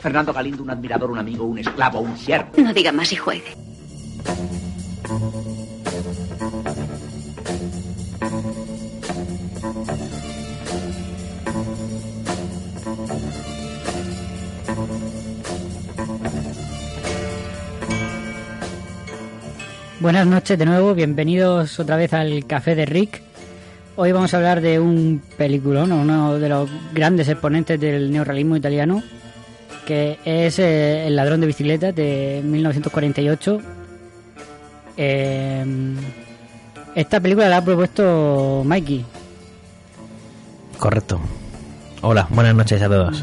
Fernando Galindo, un admirador, un amigo, un esclavo, un siervo. No diga más y juegue. Buenas noches de nuevo, bienvenidos otra vez al Café de Rick. Hoy vamos a hablar de un peliculón, uno de los grandes exponentes del neorrealismo italiano, que es eh, El ladrón de bicicletas de 1948. Eh, esta película la ha propuesto Mikey. Correcto. Hola, buenas noches a todos.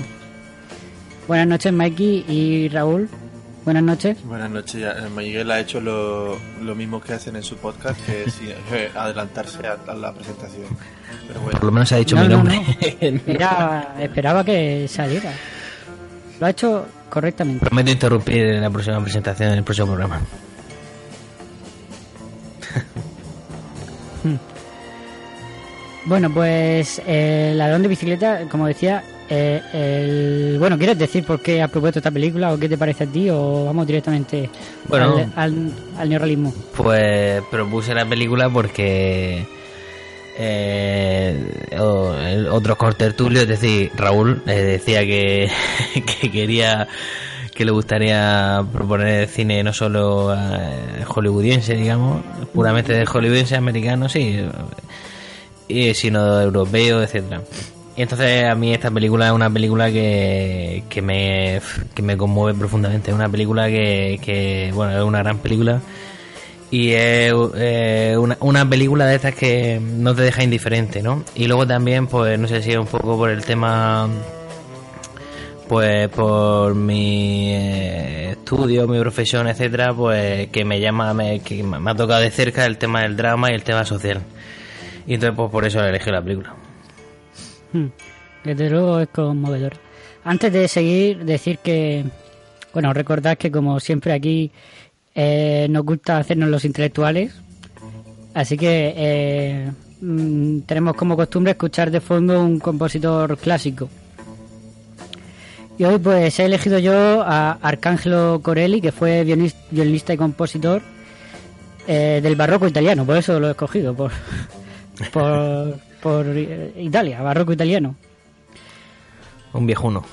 Buenas noches Mikey y Raúl. Buenas noches. Buenas noches. ya, eh, Miguel ha hecho lo, lo mismo que hacen en su podcast, que es eh, adelantarse a, a la presentación. Pero bueno, Por lo menos ha dicho No, mi no, nombre. Era- esperaba que saliera. Lo ha hecho correctamente. Prometo interrumpir en la próxima presentación, en el próximo programa. Bueno, pues eh, Ladrón de bicicleta, como decía, eh, el... bueno, ¿quieres decir por qué has propuesto esta película o qué te parece a ti o vamos directamente Bueno. al, al, al neorrealismo? Pues propuse la película porque eh, otros contertulios, es decir, Raúl, eh, decía que, que quería que le gustaría proponer cine no solo eh, hollywoodiense, digamos, puramente de hollywoodiense americano, sí, y, sino europeo, etcétera. Y entonces a mí esta película es una película que, que, me, que me conmueve profundamente. Es una película que, que, bueno, es una gran película. Y es una, una película de estas que no te deja indiferente, ¿no? Y luego también, pues no sé si es un poco por el tema, pues por mi eh, estudio, mi profesión, etcétera, pues que me llama, me, que me ha tocado de cerca el tema del drama y el tema social. Y entonces, pues por eso elegí la película. Hmm, Desde luego es conmovedor. Antes de seguir, decir que, bueno, recordad que como siempre aquí eh, nos gusta hacernos los intelectuales, así que eh, mm, tenemos como costumbre escuchar de fondo un compositor clásico. Y hoy pues he elegido yo a Arcángelo Corelli, que fue violinista y compositor eh, del barroco italiano, por eso lo he escogido, por, por, por eh, Italia, barroco italiano. Un viejuno.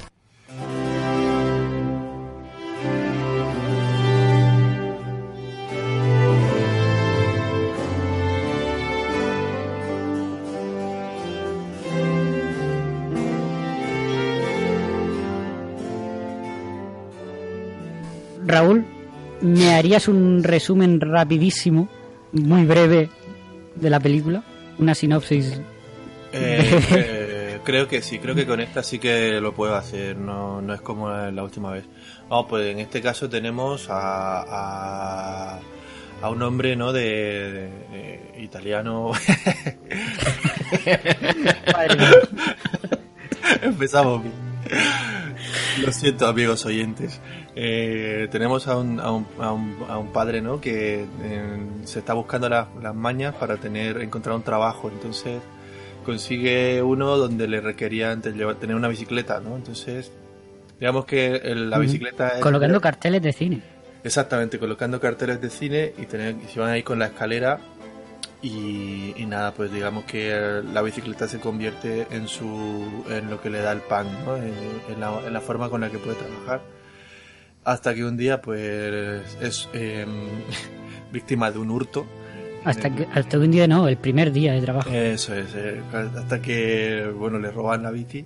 Raúl, ¿me harías un resumen rapidísimo, muy breve, de la película? Una sinopsis. Eh, eh, creo que sí, creo que con esta sí que lo puedo hacer, no, no es como la última vez. Vamos, pues en este caso tenemos a, a, a un hombre, ¿no? De, de- de italiano. Madre mía. Empezamos bien. Lo siento, amigos oyentes. Eh, tenemos a un, a, un, a, un, a un padre, ¿no? Que eh, se está buscando las, las mañas para tener encontrar un trabajo. Entonces consigue uno donde le requería antes llevar, tener una bicicleta, ¿no? Entonces, digamos que el- la bicicleta es- Colocando carteles de cine. Exactamente, colocando carteles de cine y, tener, y se van ahí con la escalera y, y nada, pues digamos que la bicicleta se convierte en su en lo que le da el pan, ¿no? en, en la, en la forma con la que puede trabajar. Hasta que un día pues es em, víctima de un hurto. Hasta que, hasta un día no, el primer día de trabajo. Eso es, eh, hasta que bueno le roban la bici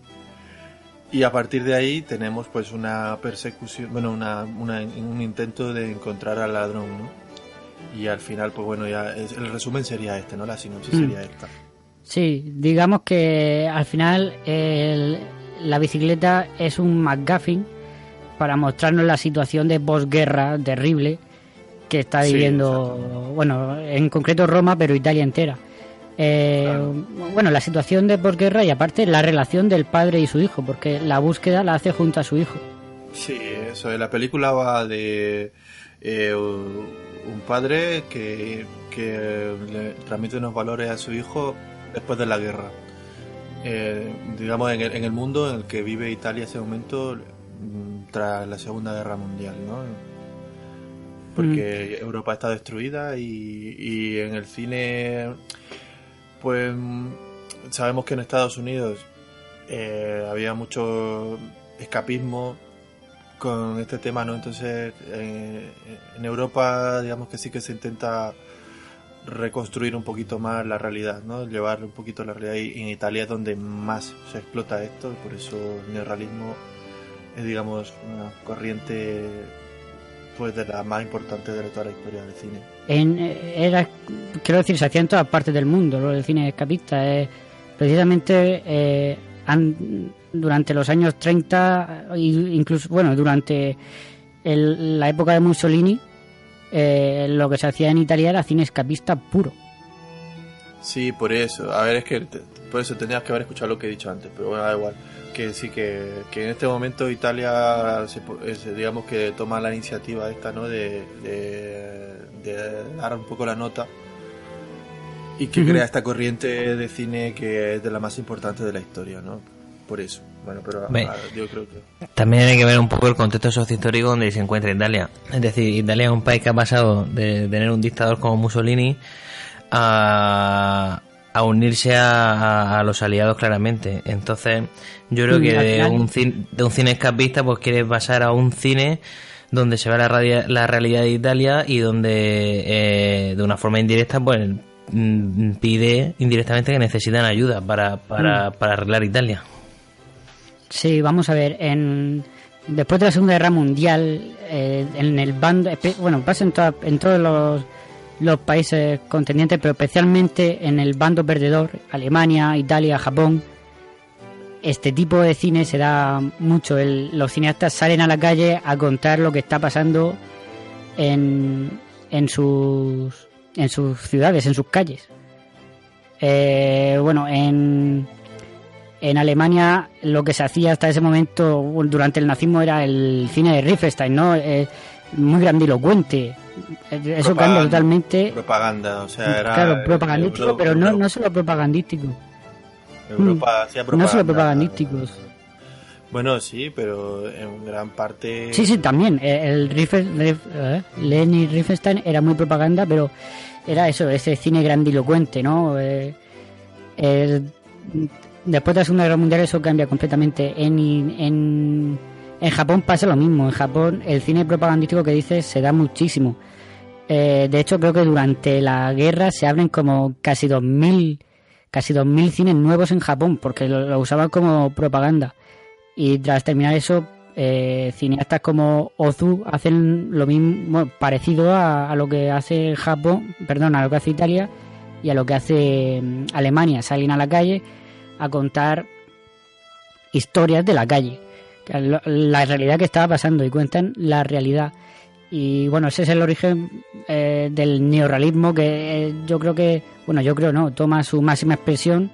y a partir de ahí tenemos pues una persecución, bueno, una, una- un intento de encontrar al ladrón, ¿no? Y al final, pues bueno, ya es- el resumen sería este, ¿no? La sinopsis Mm. sería esta. Sí, digamos que al final el- la bicicleta es un McGuffin para mostrarnos la situación de posguerra terrible que está Sí, viviendo, bueno, en concreto Roma, pero Italia entera. Eh, Bueno, la situación de posguerra y aparte la relación del padre y su hijo, porque la búsqueda la hace junto a su hijo. Sí, eso. La película va de eh, un padre que, que le transmite unos valores a su hijo después de la guerra. Eh, digamos, en el, en el mundo en el que vive Italia en ese momento mm, tras la Segunda Guerra Mundial, ¿no? Porque Europa está destruida y, y en el cine, pues mm, sabemos que en Estados Unidos eh, había mucho escapismo con este tema, ¿no? Entonces, eh, en Europa, digamos que sí que se intenta reconstruir un poquito más la realidad, ¿no? Llevar un poquito la realidad y en Italia es donde más se explota esto, y por eso el neorrealismo es, digamos, una corriente pues de las más importantes de toda la historia del cine. En, eh, era, quiero decir, se hacía en todas partes del mundo, lo del cine escapista. eh, precisamente eh, han- durante los años 30, e incluso, bueno, durante el- la época de Mussolini, eh, lo que se hacía en Italia era cine escapista puro. Sí, por eso. A ver, es que por eso tenías que haber escuchado lo que he dicho antes, pero bueno, da igual. Que sí, que, que en este momento Italia, se digamos que toma la iniciativa esta, ¿no? De, de, de dar un poco la nota y que crea esta corriente de cine que es de la más importante de la historia, ¿no? Por eso. Bueno, pero yo creo que... También hay que ver un poco el contexto sociohistórico donde se encuentra Italia. Es decir, Italia es un país que ha pasado de tener un dictador como Mussolini a, a unirse a, a los aliados claramente. Entonces, yo creo Mm, que de un, cin- de un cine escapista pues quiere pasar a un cine donde se ve la, la realidad de Italia y donde eh, de una forma indirecta pues mm, pide indirectamente que necesitan ayuda para, para, para arreglar Italia. Sí, vamos a ver, en, después de la Segunda Guerra Mundial, eh, en el bando, bueno, pasa en, toda- en todos los, los países contendientes, pero especialmente en el bando perdedor, Alemania, Italia, Japón, este tipo de cine se da mucho. Los cineastas salen a la calle a contar lo que está pasando en, en, sus, en sus ciudades, en sus calles. Eh, bueno, en, en Alemania lo que se hacía hasta ese momento durante el nazismo era el cine de Riefenstein, ¿no? Eh, muy grandilocuente. Eso Propaganda. cambia totalmente. Propaganda, o sea, era... claro, propagandístico, Euro- pero no, no solo propagandístico. Europa hacía No solo propaganda. propagandísticos. Bueno, sí, pero en gran parte... Sí, sí, también. eh, El Rief- eh, Leni Riefenstein era muy propaganda, pero era eso, ese cine grandilocuente, ¿no? Eh, eh, después de la Segunda Guerra Mundial eso cambia completamente. En, en, en Japón pasa lo mismo. En Japón el cine propagandístico que dices se da muchísimo. Eh, de hecho, creo que durante la guerra se abren como casi 2.000 casi 2.000 cines nuevos en Japón, porque lo, usaban como propaganda. Y tras terminar eso, eh, cineastas como Ozu hacen lo mismo, parecido a, a lo que hace Japón, perdón, a lo que hace Italia y a lo que hace mm, Alemania. Salen a la calle a contar historias de la calle, la realidad que estaba pasando y cuentan la realidad. Y bueno, ese es el origen eh, del neorrealismo que eh, yo creo que, bueno, yo creo no, toma su máxima expresión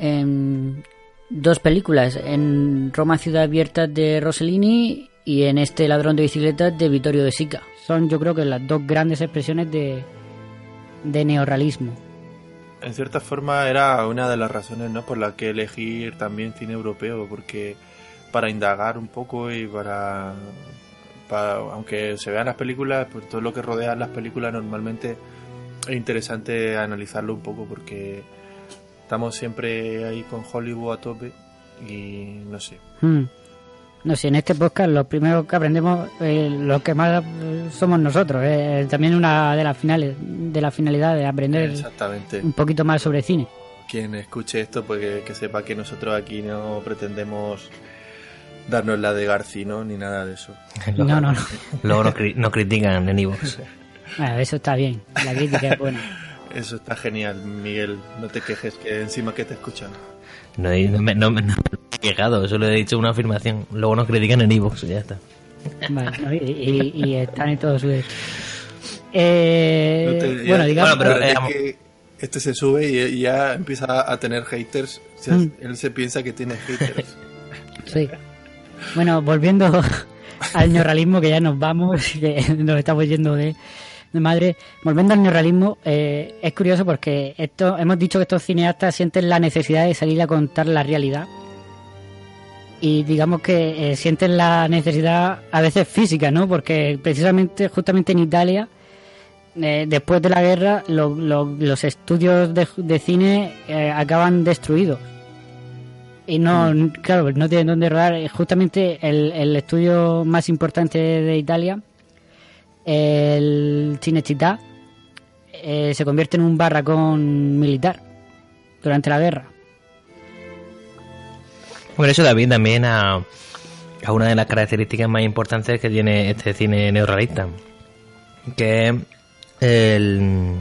en dos películas, en Roma Ciudad Abierta de Rossellini y en este Ladrón de Bicicletas de Vittorio De Sica. Son yo creo que las dos grandes expresiones de, de neorrealismo. En cierta forma era una de las razones ¿no? por las que elegir también cine europeo, porque para indagar un poco y para, para- aunque se vean las películas, pues todo lo que rodea las películas normalmente es interesante analizarlo un poco porque estamos siempre ahí con Hollywood a tope y no sé. Hmm. No sé, en este podcast lo primero que aprendemos, eh, lo que más eh, somos nosotros. eh, también una de las finales, de la finalidad de aprender Exactamente. un poquito más sobre cine. Quien escuche esto, pues que, que sepa que nosotros aquí no pretendemos darnos la de Garci, ¿no? Ni nada de eso. No, no, no. Luego cri- nos critican en Evox. Bueno, eso está bien, la crítica es buena. Eso está genial, Miguel. No te quejes, que encima que te escuchan. No, he- no me, no, me- no me he quejado, solo he dicho una afirmación. Luego nos critican en Evox, ya está. Vale, ¿no? y, y- y están en todo su derecho. Eh, No te- ya- bueno, digamos, Bueno, pero, es eh, que este se sube y, y ya empieza a tener haters. O sea, Mm. Él se piensa que tiene haters. sí. Bueno, volviendo al neorrealismo, que ya nos vamos, que nos estamos yendo de, madre. Volviendo al neorrealismo, eh, es curioso porque esto, hemos dicho que estos cineastas sienten la necesidad de salir a contar la realidad. Y digamos que eh, sienten la necesidad a veces física, ¿no? Porque precisamente, justamente en Italia, eh, después de la guerra, lo- lo- los estudios de, de cine eh, acaban destruidos. Y no, claro, no tienen dónde rodar. Eh, Justamente el, el estudio más importante de Italia, el Cinecittà, eh, se convierte en un barracón militar durante la guerra. Bueno, eso da bien también a, a una de las características más importantes que tiene este cine neorrealista, que es el,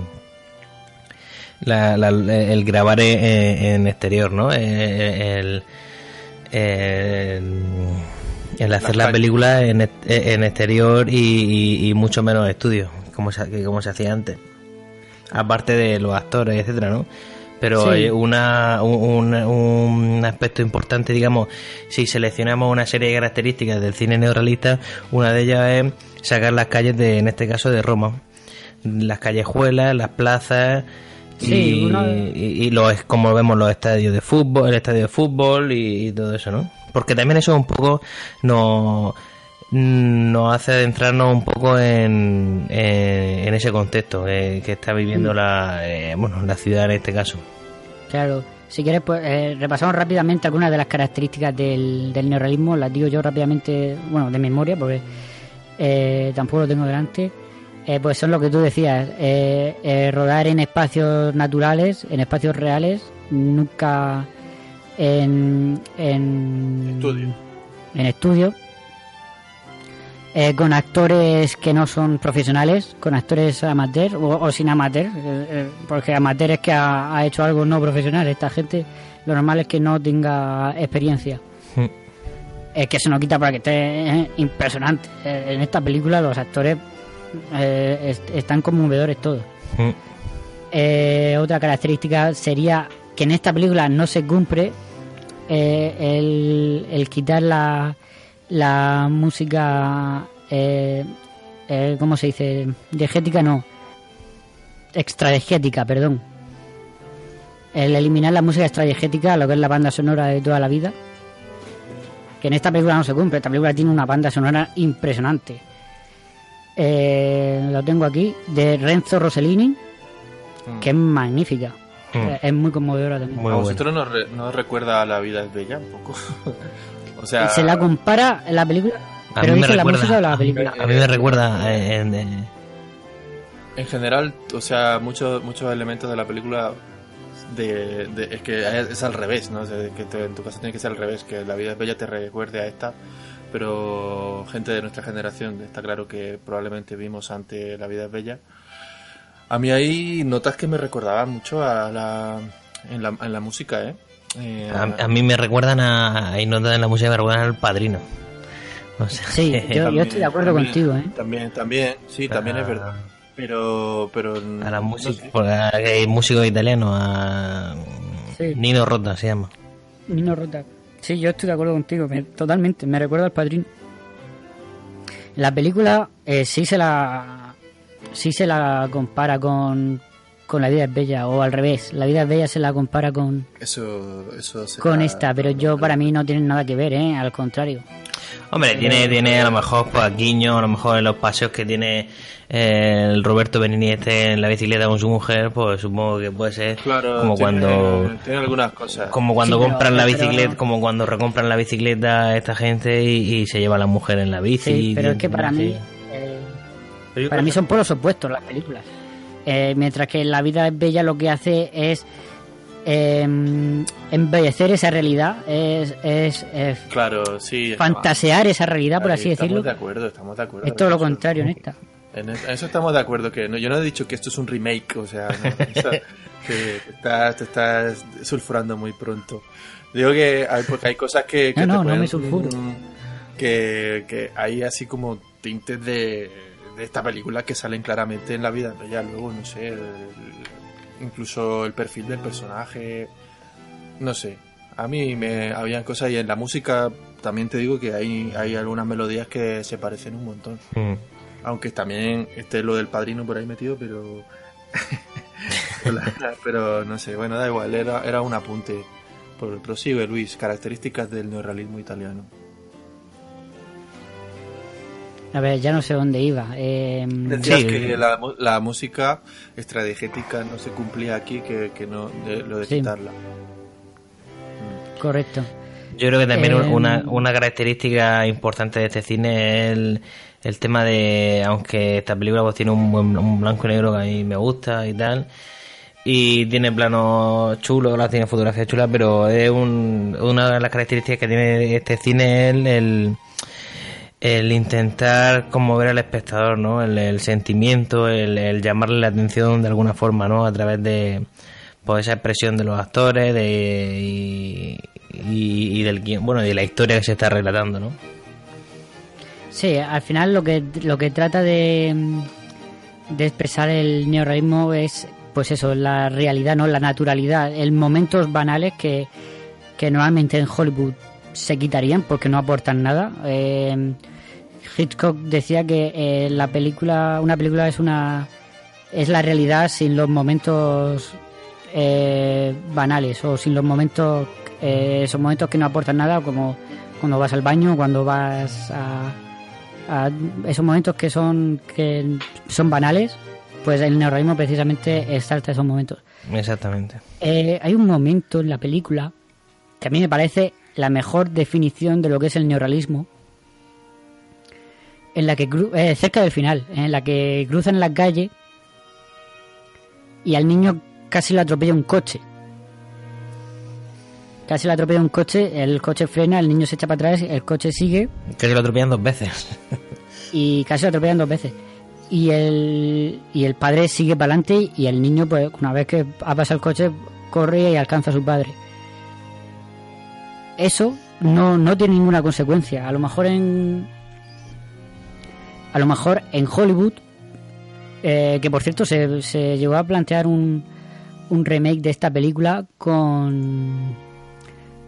la- la- el grabar en, en exterior, ¿no? Eh, El, el, el hacer la película en, ex- en exterior y, y- y mucho menos estudio, como se, como se hacía antes. Aparte de los actores, etcétera, ¿no? Pero Sí. hay una, un, un- un aspecto importante, digamos, si seleccionamos una serie de características del cine neorrealista, una de ellas es sacar las calles de, en este caso, de Roma. Las callejuelas, las plazas Sí, y, y- y los, como vemos los estadios de fútbol, el estadio de fútbol y, y todo eso, ¿no? Porque también eso un poco nos, nos hace adentrarnos un poco en, en, en ese contexto eh, que está viviendo la, eh, bueno, la ciudad en este caso. Claro, si quieres, pues eh, repasamos rápidamente algunas de las características del, del neorrealismo. Las digo yo rápidamente, bueno, de memoria, porque eh, tampoco lo tengo delante. Eh, pues son lo que tú decías, eh, eh, rodar en espacios naturales, en espacios reales, nunca en, en Estudio. En estudio. Eh, con actores que no son profesionales, con actores amateur o, o sin amateur, eh, eh, porque amateur es que ha, ha hecho algo no profesional. Esta gente, lo normal es que no tenga experiencia. Mm. Es que se nos quita para que esté eh, impresionante. Eh, en esta película los actores eh, est- están conmovedores todos. Mm. Eh, otra característica sería que en esta película no se cumple eh, el, el quitar la, la música, eh, ¿cómo se dice? Diegética no, extradigética, perdón. El eliminar la música extradigética, lo que es la banda sonora de toda la vida. Que en esta película no se cumple, esta película tiene una banda sonora impresionante. Eh, lo tengo aquí, de Renzo Rossellini, que es magnífica. Mm. Eh, Es muy conmovedora también. Muy ¿A bueno. vosotros nos, re- nos recuerda a La vida es bella un poco? o sea, Se la compara en la película, A pero mí me dice la música o la película. A mí me recuerda eh, en- en- en general, o sea, muchos muchos elementos de la película de, de- es que es al revés, ¿no? O sea, que te- en tu caso tiene que ser al revés, que La vida es bella te recuerde a esta, pero gente de nuestra generación está claro que probablemente vimos ante La vida es bella. A mí hay notas que me recordaban mucho a la en la, en la música, ¿eh? Eh, a, a mí me recuerdan a. Hay notas en la música que me recuerdan al padrino. O sea, Sí, yo, yo estoy de acuerdo también, contigo, ¿eh? También, también, sí, también Ah. es verdad. Pero, pero A la no música. sé. Porque hay músicos italianos. A Sí. Nino Rota se llama. Nino Rota. Sí, yo estoy de acuerdo contigo, me- totalmente. Me recuerda al padrino. La película eh, sí se la sí se la compara con, con La vida es bella o al revés. La vida es bella se la compara con, Eso, eso con esta, pero yo para mí no tienen nada que ver, ¿eh? Al contrario. Hombre, tiene, tiene a lo mejor pues, a Guiño, a lo mejor en los paseos que tiene eh, el Roberto Benini este en la bicicleta con su mujer, pues supongo que puede ser Claro, como tiene- cuando Tiene algunas cosas. como cuando Sí, pero- compran la pero- bicicleta, como cuando recompran la bicicleta esta gente y, y se lleva a la mujer en la bici. Sí, pero es que para mí eh, Para mí son polos opuestos las películas. Eh, mientras que La vida es bella lo que hace es eh, embellecer esa realidad, es, es, es Claro, sí. fantasear esa realidad, por así estamos decirlo. de acuerdo, estamos de acuerdo. Es todo lo contrario en esta. En es- en eso estamos de acuerdo. que no, Yo no he dicho que esto es un remake, o sea, no, eso- que te estás, te estás sulfurando muy pronto. Digo que hay, porque hay cosas que, que No, te pueden me sulfuro. mm, que, que hay así como tintes de, de esta película que salen claramente en la vida ya luego no sé incluso el perfil del personaje no sé a mí me habían cosas y en la música también te digo que hay, hay algunas melodías que se parecen un montón. Mm. aunque también esté lo del padrino por ahí metido pero pero no sé bueno da igual era, era un apunte. Por- prosigue Luis características del neorrealismo italiano A ver, ya no sé dónde iba. Eh, Decías Sí. que la, la música estrategética no se cumplía aquí, que, que no, de, lo de Sí. quitarla. correcto. Yo creo que también Eh, una, una característica importante de este cine es el, el tema de, aunque esta película pues tiene un, buen, un blanco y negro que a mí me gusta y tal, y tiene planos chulos, ¿verdad? tiene fotografías chulas, pero es un- una de las características que tiene este cine es el, el, el intentar conmover al espectador, ¿no? El, sentimiento, el, llamarle la atención de alguna forma, ¿no? A través de pues esa expresión de los actores de, y, y, y del bueno, de la historia que se está relatando, ¿no? Sí, al final lo que lo que trata de, de expresar el neorrealismo es pues eso, la realidad, no la naturalidad, el momentos banales que, que normalmente en Hollywood se quitarían porque no aportan nada. Eh, Hitchcock decía que eh, la película, una película es una es la realidad sin los momentos eh, banales o sin los momentos eh, esos momentos que no aportan nada como cuando vas al baño cuando vas a, a esos momentos que son que son banales pues el neorrealismo precisamente exalta esos momentos Exactamente. Hay un momento en la película que a mí me parece la mejor definición de lo que es el neorrealismo en la que eh, cerca del final en la que cruzan la calle y al niño casi lo atropella un coche casi lo atropella un coche el coche frena el niño se echa para atrás el coche sigue se lo atropellan dos veces. y casi lo atropellan dos veces. Y el, y el padre sigue para adelante y el niño, pues una vez que ha pasado el coche, corre y alcanza a su padre. Eso no, no tiene ninguna consecuencia. A lo mejor en. A lo mejor en Hollywood, eh, que por cierto se, se llegó a plantear un, un remake de esta película con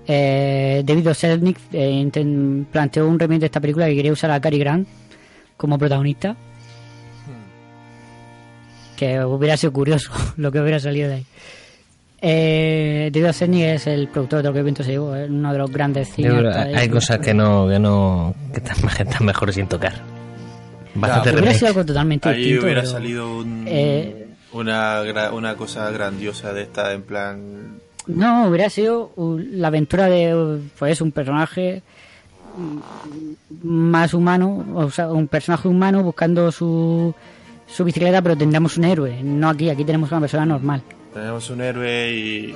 eh, David. Selznick eh, planteó un remake de esta película que quería usar a Cary Grant como protagonista. Que hubiera sido curioso lo que hubiera salido de ahí. Eh, David O. Selznick es el productor de Lo que el viento se llevó, es uno de los grandes cineastas. hay cosas que no, que no, que están, están mejor sin tocar. Bastante hubiera remake. sido algo totalmente Ahí distinto. hubiera pero- salido un- Eh, una, una cosa grandiosa de esta, en plan... No, hubiera sido la aventura de pues un personaje más humano, o sea, un personaje humano buscando su, su bicicleta, pero tendríamos un héroe. No aquí, aquí tenemos una persona normal. Tenemos un héroe y,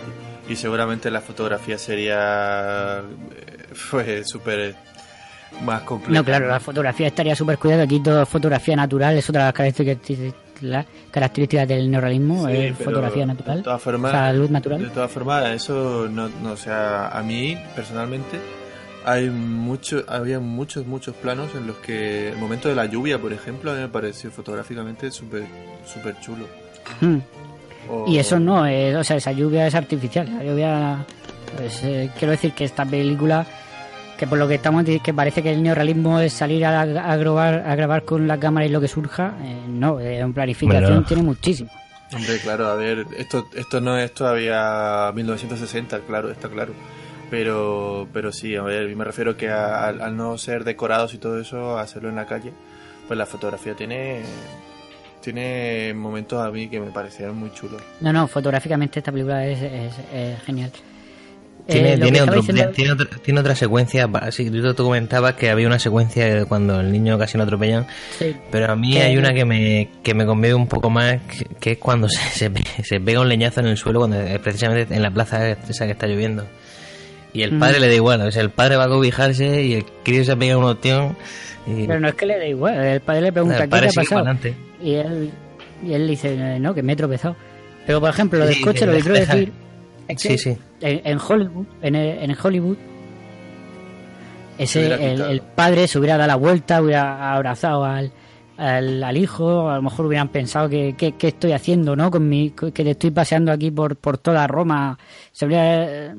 y seguramente la fotografía sería eh, pues súper más compleja. No, claro, la fotografía estaría súper cuidada. Aquí todo fotografía natural, es otra de las características, del neorrealismo, Sí, es fotografía natural. De todas formas, o sea, luz De natural. todas formas, eso no, no, o sea, a mí personalmente hay mucho, había muchos, muchos planos en los que el momento de la lluvia, por ejemplo, a mí me pareció fotográficamente súper, súper chulo. Mm. O- Y eso no, eh, o sea, esa lluvia es artificial. La lluvia, pues, eh, quiero decir que esta película, que por lo que estamos diciendo, que parece que el neorrealismo es salir a, a grabar, a grabar con la cámara y lo que surja, eh, no, eh, en planificación Bueno. tiene muchísimo. Hombre, claro, a ver, esto, esto no es todavía 1960, claro, está claro. Pero, pero sí, a ver, me refiero que a- al, al no ser decorados y todo eso, hacerlo en la calle, pues la fotografía tiene, tiene momentos a mí que me parecieron muy chulos. No, no, fotográficamente esta película es, es- es genial. Tiene, Eh, tiene, otro- diciendo- tiene, otra, tiene otra secuencia. Sí, tú, tú comentabas que había una secuencia cuando el niño casi lo atropellan. Sí. Pero a mí hay una que me, que me conmueve un poco más, que, que es cuando se, se, pe- se pega un leñazo en el suelo, cuando precisamente en la plaza esa que está lloviendo. Y el Mm. padre le da igual, o sea, el padre va a cobijarse y el crío se pega un ostión. Y Pero no es que le dé igual, el padre le pregunta el qué padre le ha pasado. Y él, y él dice, eh, no, que me he tropezado. Pero por ejemplo, lo del Sí, coche, lo que quiero decir es que Sí, sí. En, en Hollywood, en, el- en Hollywood, ese hubiera el, padre se hubiera dado la vuelta, hubiera abrazado al, al, al hijo, a lo mejor hubieran pensado que, que, que estoy haciendo, ¿no? Con mi, que te estoy paseando aquí por, por toda Roma, se habría, eh,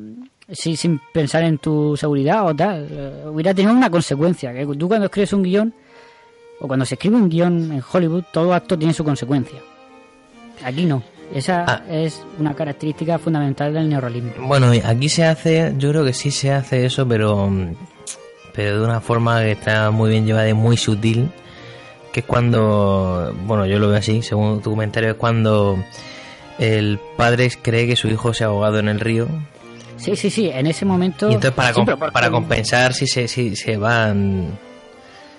sí, sin pensar en tu seguridad o tal, eh, hubiera tenido una consecuencia. Que tú cuando escribes un guion, o cuando se escribe un guion en Hollywood, todo acto tiene su consecuencia. Aquí no. Esa Ah. es una característica fundamental del neorrealismo. Bueno, aquí se hace, yo creo que sí se hace eso, pero, pero de una forma que está muy bien llevada y muy sutil, que es cuando, bueno, yo lo veo así, según tu comentario, es cuando el padre cree que su hijo se ha ahogado en el río Sí, sí, sí, en ese momento... y entonces para, Sí, com- pero porque- para compensar si se, si se van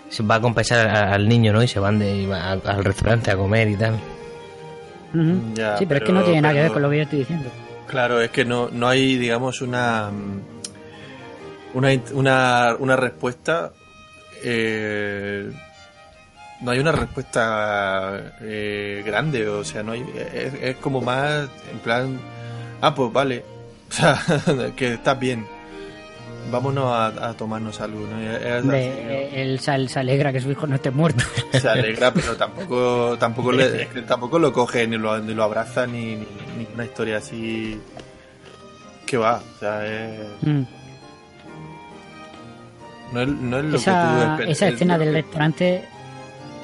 se va a compensar al niño, ¿no? Y se van de, a- al restaurante a comer y tal. Ya, sí, pero, es que no tiene nada que ver con lo que yo estoy diciendo. Claro, es que no, no hay, digamos, una una, una, una respuesta. eh, no hay una respuesta eh, grande, o sea, no hay, es, es como más en plan, ah, pues vale, sea, que estás bien, vámonos a, a tomarnos algo, ¿no? Es- eh, él se, se alegra que su hijo no esté muerto. se alegra, pero tampoco tampoco, le- que tampoco lo coge ni lo, ni lo abraza ni, ni, ni una historia así que va, o sea, es, Mm. no, es, no es lo que esa tú esper- esa escena del que- restaurante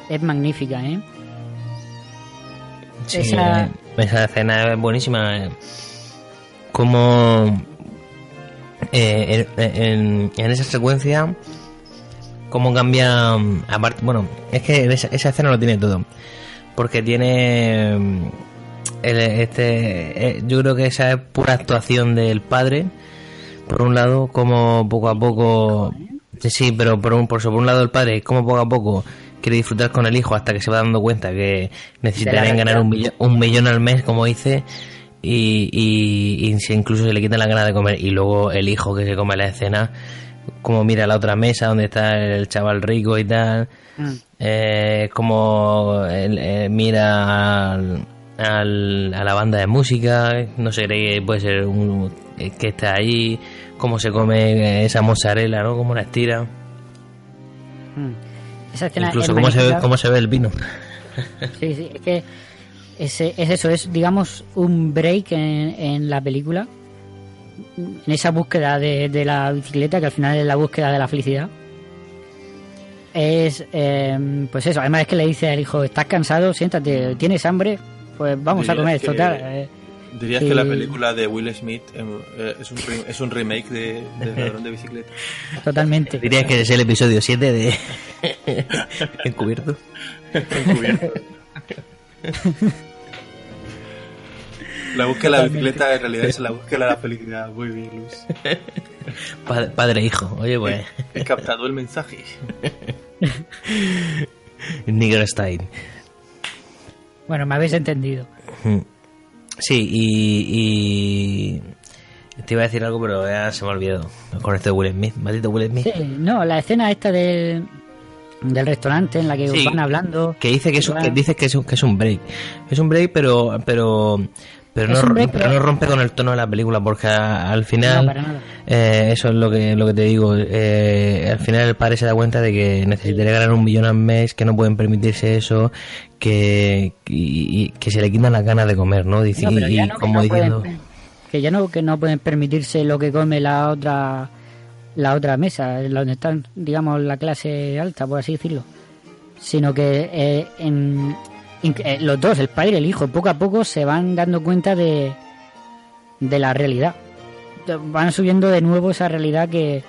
es magnífica, ¿eh? Sí, Esa- eh, esa escena es buenísima. Como eh, en, esa secuencia, cómo cambia. Aparte, bueno, es que esa, esa escena lo tiene todo. Porque tiene. el- este, eh, yo creo que esa es pura actuación del padre. Por un lado, como poco a poco. Sí, sí, pero por, un, por, eso, por un lado el padre, como poco a poco quiere disfrutar con el hijo hasta que se va dando cuenta que necesitarían ganar un millón, un millón al mes, como dice, y, y, y incluso se le quitan la ganas de comer. Y luego el hijo que se come la escena, como mira la otra mesa donde está el chaval rico y tal, Mm. eh, como él, eh, mira al, al- a la banda de música, no sé, cree que puede ser un, eh, que está ahí, cómo se come esa mozzarella, ¿no? Cómo la estira. Mm. Esa escena Incluso es cómo se, ve, cómo se ve el vino. Sí, sí, es que ese- es eso, es digamos un break en, en la película, en esa búsqueda de, de la bicicleta, que al final es la búsqueda de la felicidad. Es, eh, pues eso, además es que le dice al hijo, ¿estás cansado? Siéntate, ¿tienes hambre? Pues vamos a comer, que- total. eh, Dirías que la película de Will Smith em, eh, es, un, es un remake de, de Ladrón de Bicicleta. totalmente. Dirías que es el episodio 7 de Encubierto. Encubierto. La búsqueda de la bicicleta en realidad es la búsqueda de la felicidad. Muy bien, Luis. Padre, padre e hijo. Oye, pues. He captado el mensaje. Nigger Style. Bueno, me habéis entendido. Sí, y, y. Te iba a decir algo, pero ya se me ha olvidado. Con esto de Will Smith. Maldito Will Smith. Sí, no, la escena esta del, del restaurante en la que Sí. van hablando. Que dice que es que dices que es un, que es un break. Es un break, pero pero pero no, break, ro- pero no rompe con el tono de la película porque a- al final No, eh, eso es lo que lo que te digo. eh, al final el padre se da cuenta de que necesitaría ganar un millón al mes, que no pueden permitirse eso, que y- y que se le quitan las ganas de comer, ¿no? Dice, y, como diciendo, pueden- que ya no que no pueden permitirse lo que come la otra la otra mesa, la donde están, digamos, la clase alta, por así decirlo, sino que eh, en- eh, los dos, el padre y el hijo, poco a poco se van dando cuenta de de la realidad, van subiendo de nuevo esa realidad que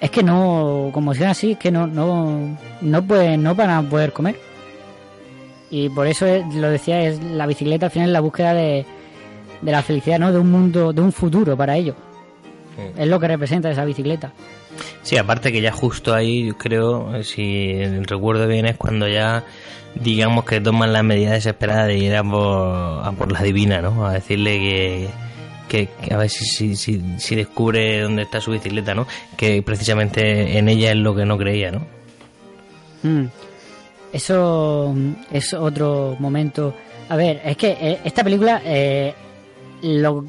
es que no, como sea así, es que no no no pueden no van a poder comer y por eso es- lo decía es la bicicleta al final es la búsqueda de de la felicidad, ¿no? De un mundo, de un futuro para ellos. Es lo que representa esa bicicleta. Sí, aparte que ya justo ahí, creo, eh, si recuerdo bien, es cuando ya, digamos que toman la medida desesperada de ir a por, a por la divina, ¿no? A decirle que, que, que a ver si, si, si, si descubre dónde está su bicicleta, ¿no? Que precisamente en ella es lo que no creía, ¿no? Mm. Eso es otro momento. A ver, es que eh, esta película eh, lo,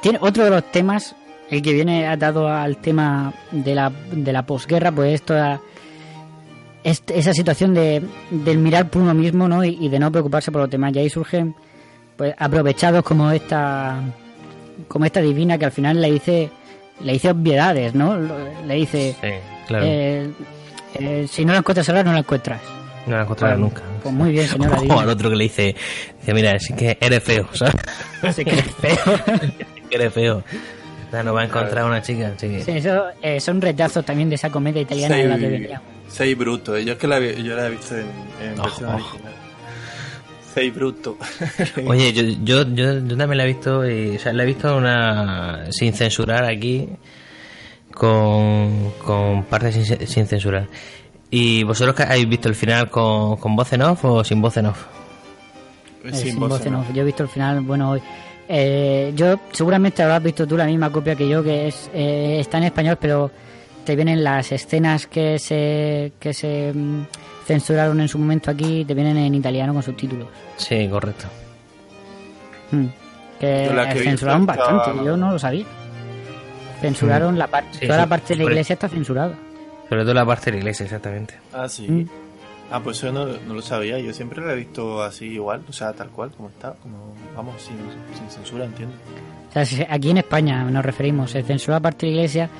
tiene otro de los temas el que viene atado al tema de la, de la posguerra, pues esto esa situación de, del mirar por uno mismo ¿no? y, de no preocuparse por los demás. Y ahí surgen pues aprovechados como esta como esta divina que al final le dice le dice obviedades, ¿no? Le dice eh, eh, si no la encuentras ahora no la encuentras. No la encontrarás nunca. Pues muy bien, señora. Como al otro que le dice, dice, mira, es que eres feo, ¿sabes? Sí que eres feo. que eres feo. No va a encontrar una chica. Sí, sí eso eh, son retazos también de esa comedia italiana de la que veníamos. Sei bruto, yo es que la, yo la he visto en, en oh, versión oh. original. Sei bruto. Oye, yo, yo, yo, también la he visto, y, o sea, la he visto una sin censurar aquí, con, con partes sin, sin censurar. ¿Y vosotros habéis visto el final con, con voz en off o sin voz en off? Eh, sin, voz en off. Yo he visto el final, bueno, hoy. Eh, yo seguramente habrás visto tú la misma copia que yo, que es eh, está en español, pero te vienen las escenas que se que se mm, censuraron en su momento aquí, te vienen en italiano con subtítulos. Sí, correcto. Hmm. Que, censuraron bastante, yo no lo sabía. Censuraron hmm. la parte, toda la parte de la iglesia está censurada. Sobre todo la parte de la iglesia, exactamente. Ah, sí. Mm. Ah, pues yo no, lo sabía. Yo siempre la he visto así igual, o sea, tal cual, como está, como, vamos, sin, censura, entiendo. O sea, aquí en España nos referimos, se censura la parte de la iglesia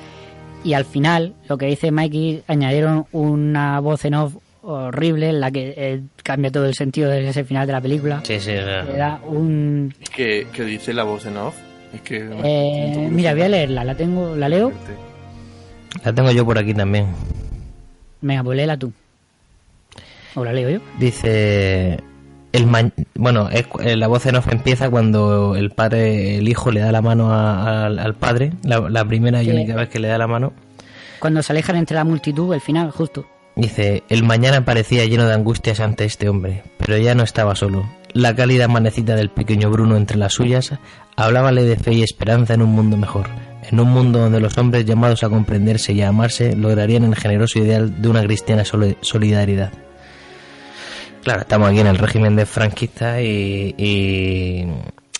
y al final, lo que dice Mikey, añadieron una voz en off horrible en la que eh, cambia todo el sentido de ese final de la película. Sí, sí, Era un... ¿Qué, dice la voz en off? Es que... Eh, mira, voy a leerla, la tengo, la leo. La tengo yo por aquí también. Venga, pues léela tú. ¿O la leo yo? Dice... El bueno, eh, la voz en off empieza cuando el padre, el hijo le da la mano al padre, la, primera y única vez que le da la mano. Cuando se alejan entre la multitud, el final, justo. Dice, el mañana parecía lleno de angustias ante este hombre, pero ya no estaba solo. La cálida manecita del pequeño Bruno entre las suyas hablábale de fe y esperanza en un mundo mejor en un mundo donde los hombres llamados a comprenderse y a amarse lograrían el generoso ideal de una cristiana solidaridad. Claro, estamos aquí en el régimen de franquista y,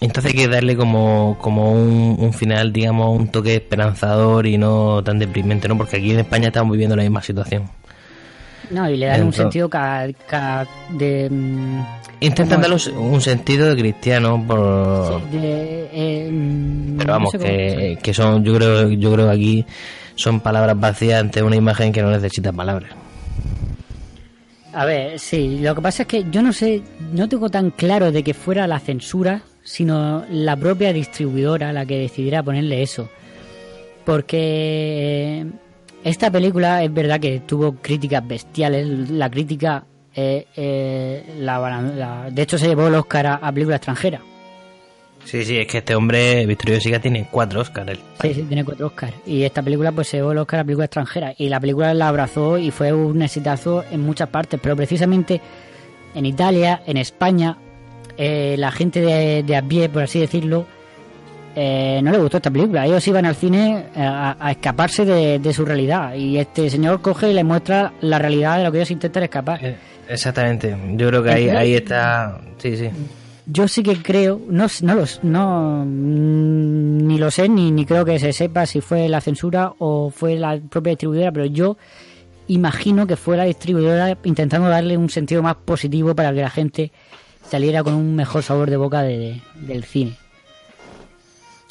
entonces hay que darle como, como un, final, digamos, un toque esperanzador y no tan deprimente, ¿no? Porque aquí en España estamos viviendo la misma situación. No, y le dan un sentido de... Mm, Intentan darle un sentido de cristiano por... Eh, mm, Pero vamos, que, que, son, yo creo, yo creo que aquí son palabras vacías ante una imagen que no necesita palabras. A ver, sí, lo que pasa es que yo no sé, no tengo tan claro de que fuera la censura, sino la propia distribuidora la que decidiera ponerle eso. Porque esta película es verdad que tuvo críticas bestiales. La crítica, eh, eh, la, de hecho, se llevó el Oscar a, película extranjera. Sí, sí, es que este hombre, Victorio Siga, tiene cuatro Oscars. Sí, sí, tiene cuatro Oscars. Y esta película, pues se llevó el Oscar a película extranjera. Y la película la abrazó y fue un exitazo en muchas partes. Pero precisamente en Italia, en España, eh, la gente de, de a pie, por así decirlo, eh, no le gustó esta película. Ellos iban al cine eh, a, escaparse de, su realidad y este señor coge y le muestra la realidad de lo que ellos intentan escapar. Eh, exactamente. Yo creo que ahí, ahí está. Sí, sí. Yo sí que creo, no, no, los, no mm, ni lo sé ni, ni creo que se sepa si fue la censura o fue la propia distribuidora, pero yo imagino que fue la distribuidora intentando darle un sentido más positivo para que la gente saliera con un mejor sabor de boca de, del cine.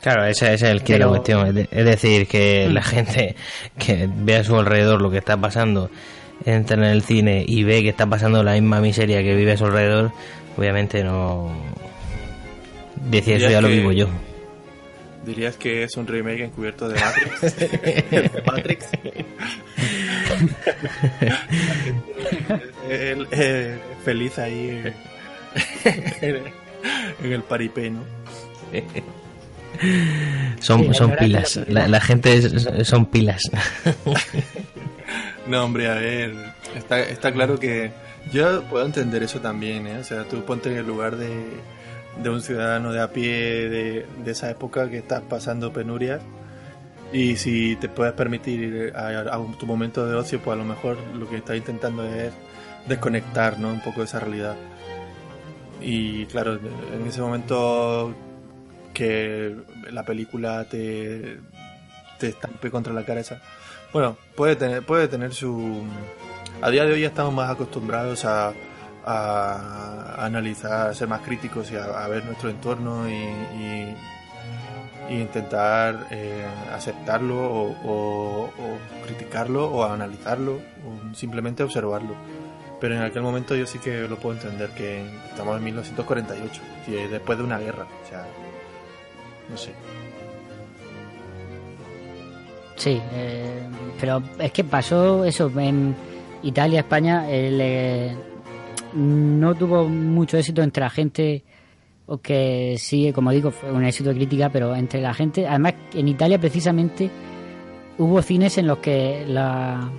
Claro, ese, es el que la cuestión. Es decir, que mm. la gente que ve a su alrededor lo que está pasando, entra en el cine y ve que está pasando la misma miseria que vive a su alrededor, obviamente no. Decía eso ya lo vivo yo. ¿Dirías que es un remake encubierto de Matrix? Matrix. feliz ahí en el paripé, ¿no? Son, son pilas. La, gente son pilas. no, hombre, a ver. Está, está claro que yo puedo entender eso también, ¿eh? O sea, tú ponte en el lugar de, de un ciudadano de a pie de, de esa época que estás pasando penurias y si te puedes permitir a, tu momento de ocio, pues a lo mejor lo que estás intentando es desconectar ¿no? un poco de esa realidad. Y claro, en ese momento que la película te, te estampe contra la cara esa. Bueno, puede tener, puede tener su... A día de hoy estamos más acostumbrados a, a analizar, a ser más críticos y a, ver nuestro entorno y, intentar eh, aceptarlo o, criticarlo o analizarlo simplemente observarlo. Pero en aquel momento yo sí que lo puedo entender, que estamos en 1948, y después de una guerra, o sea, no sé. Sí, eh, pero es que pasó eso en Italia, España, el, eh, no tuvo mucho éxito entre la gente, o que sí, como digo, fue un éxito de crítica, pero entre la gente, además en Italia precisamente hubo cines en los que la,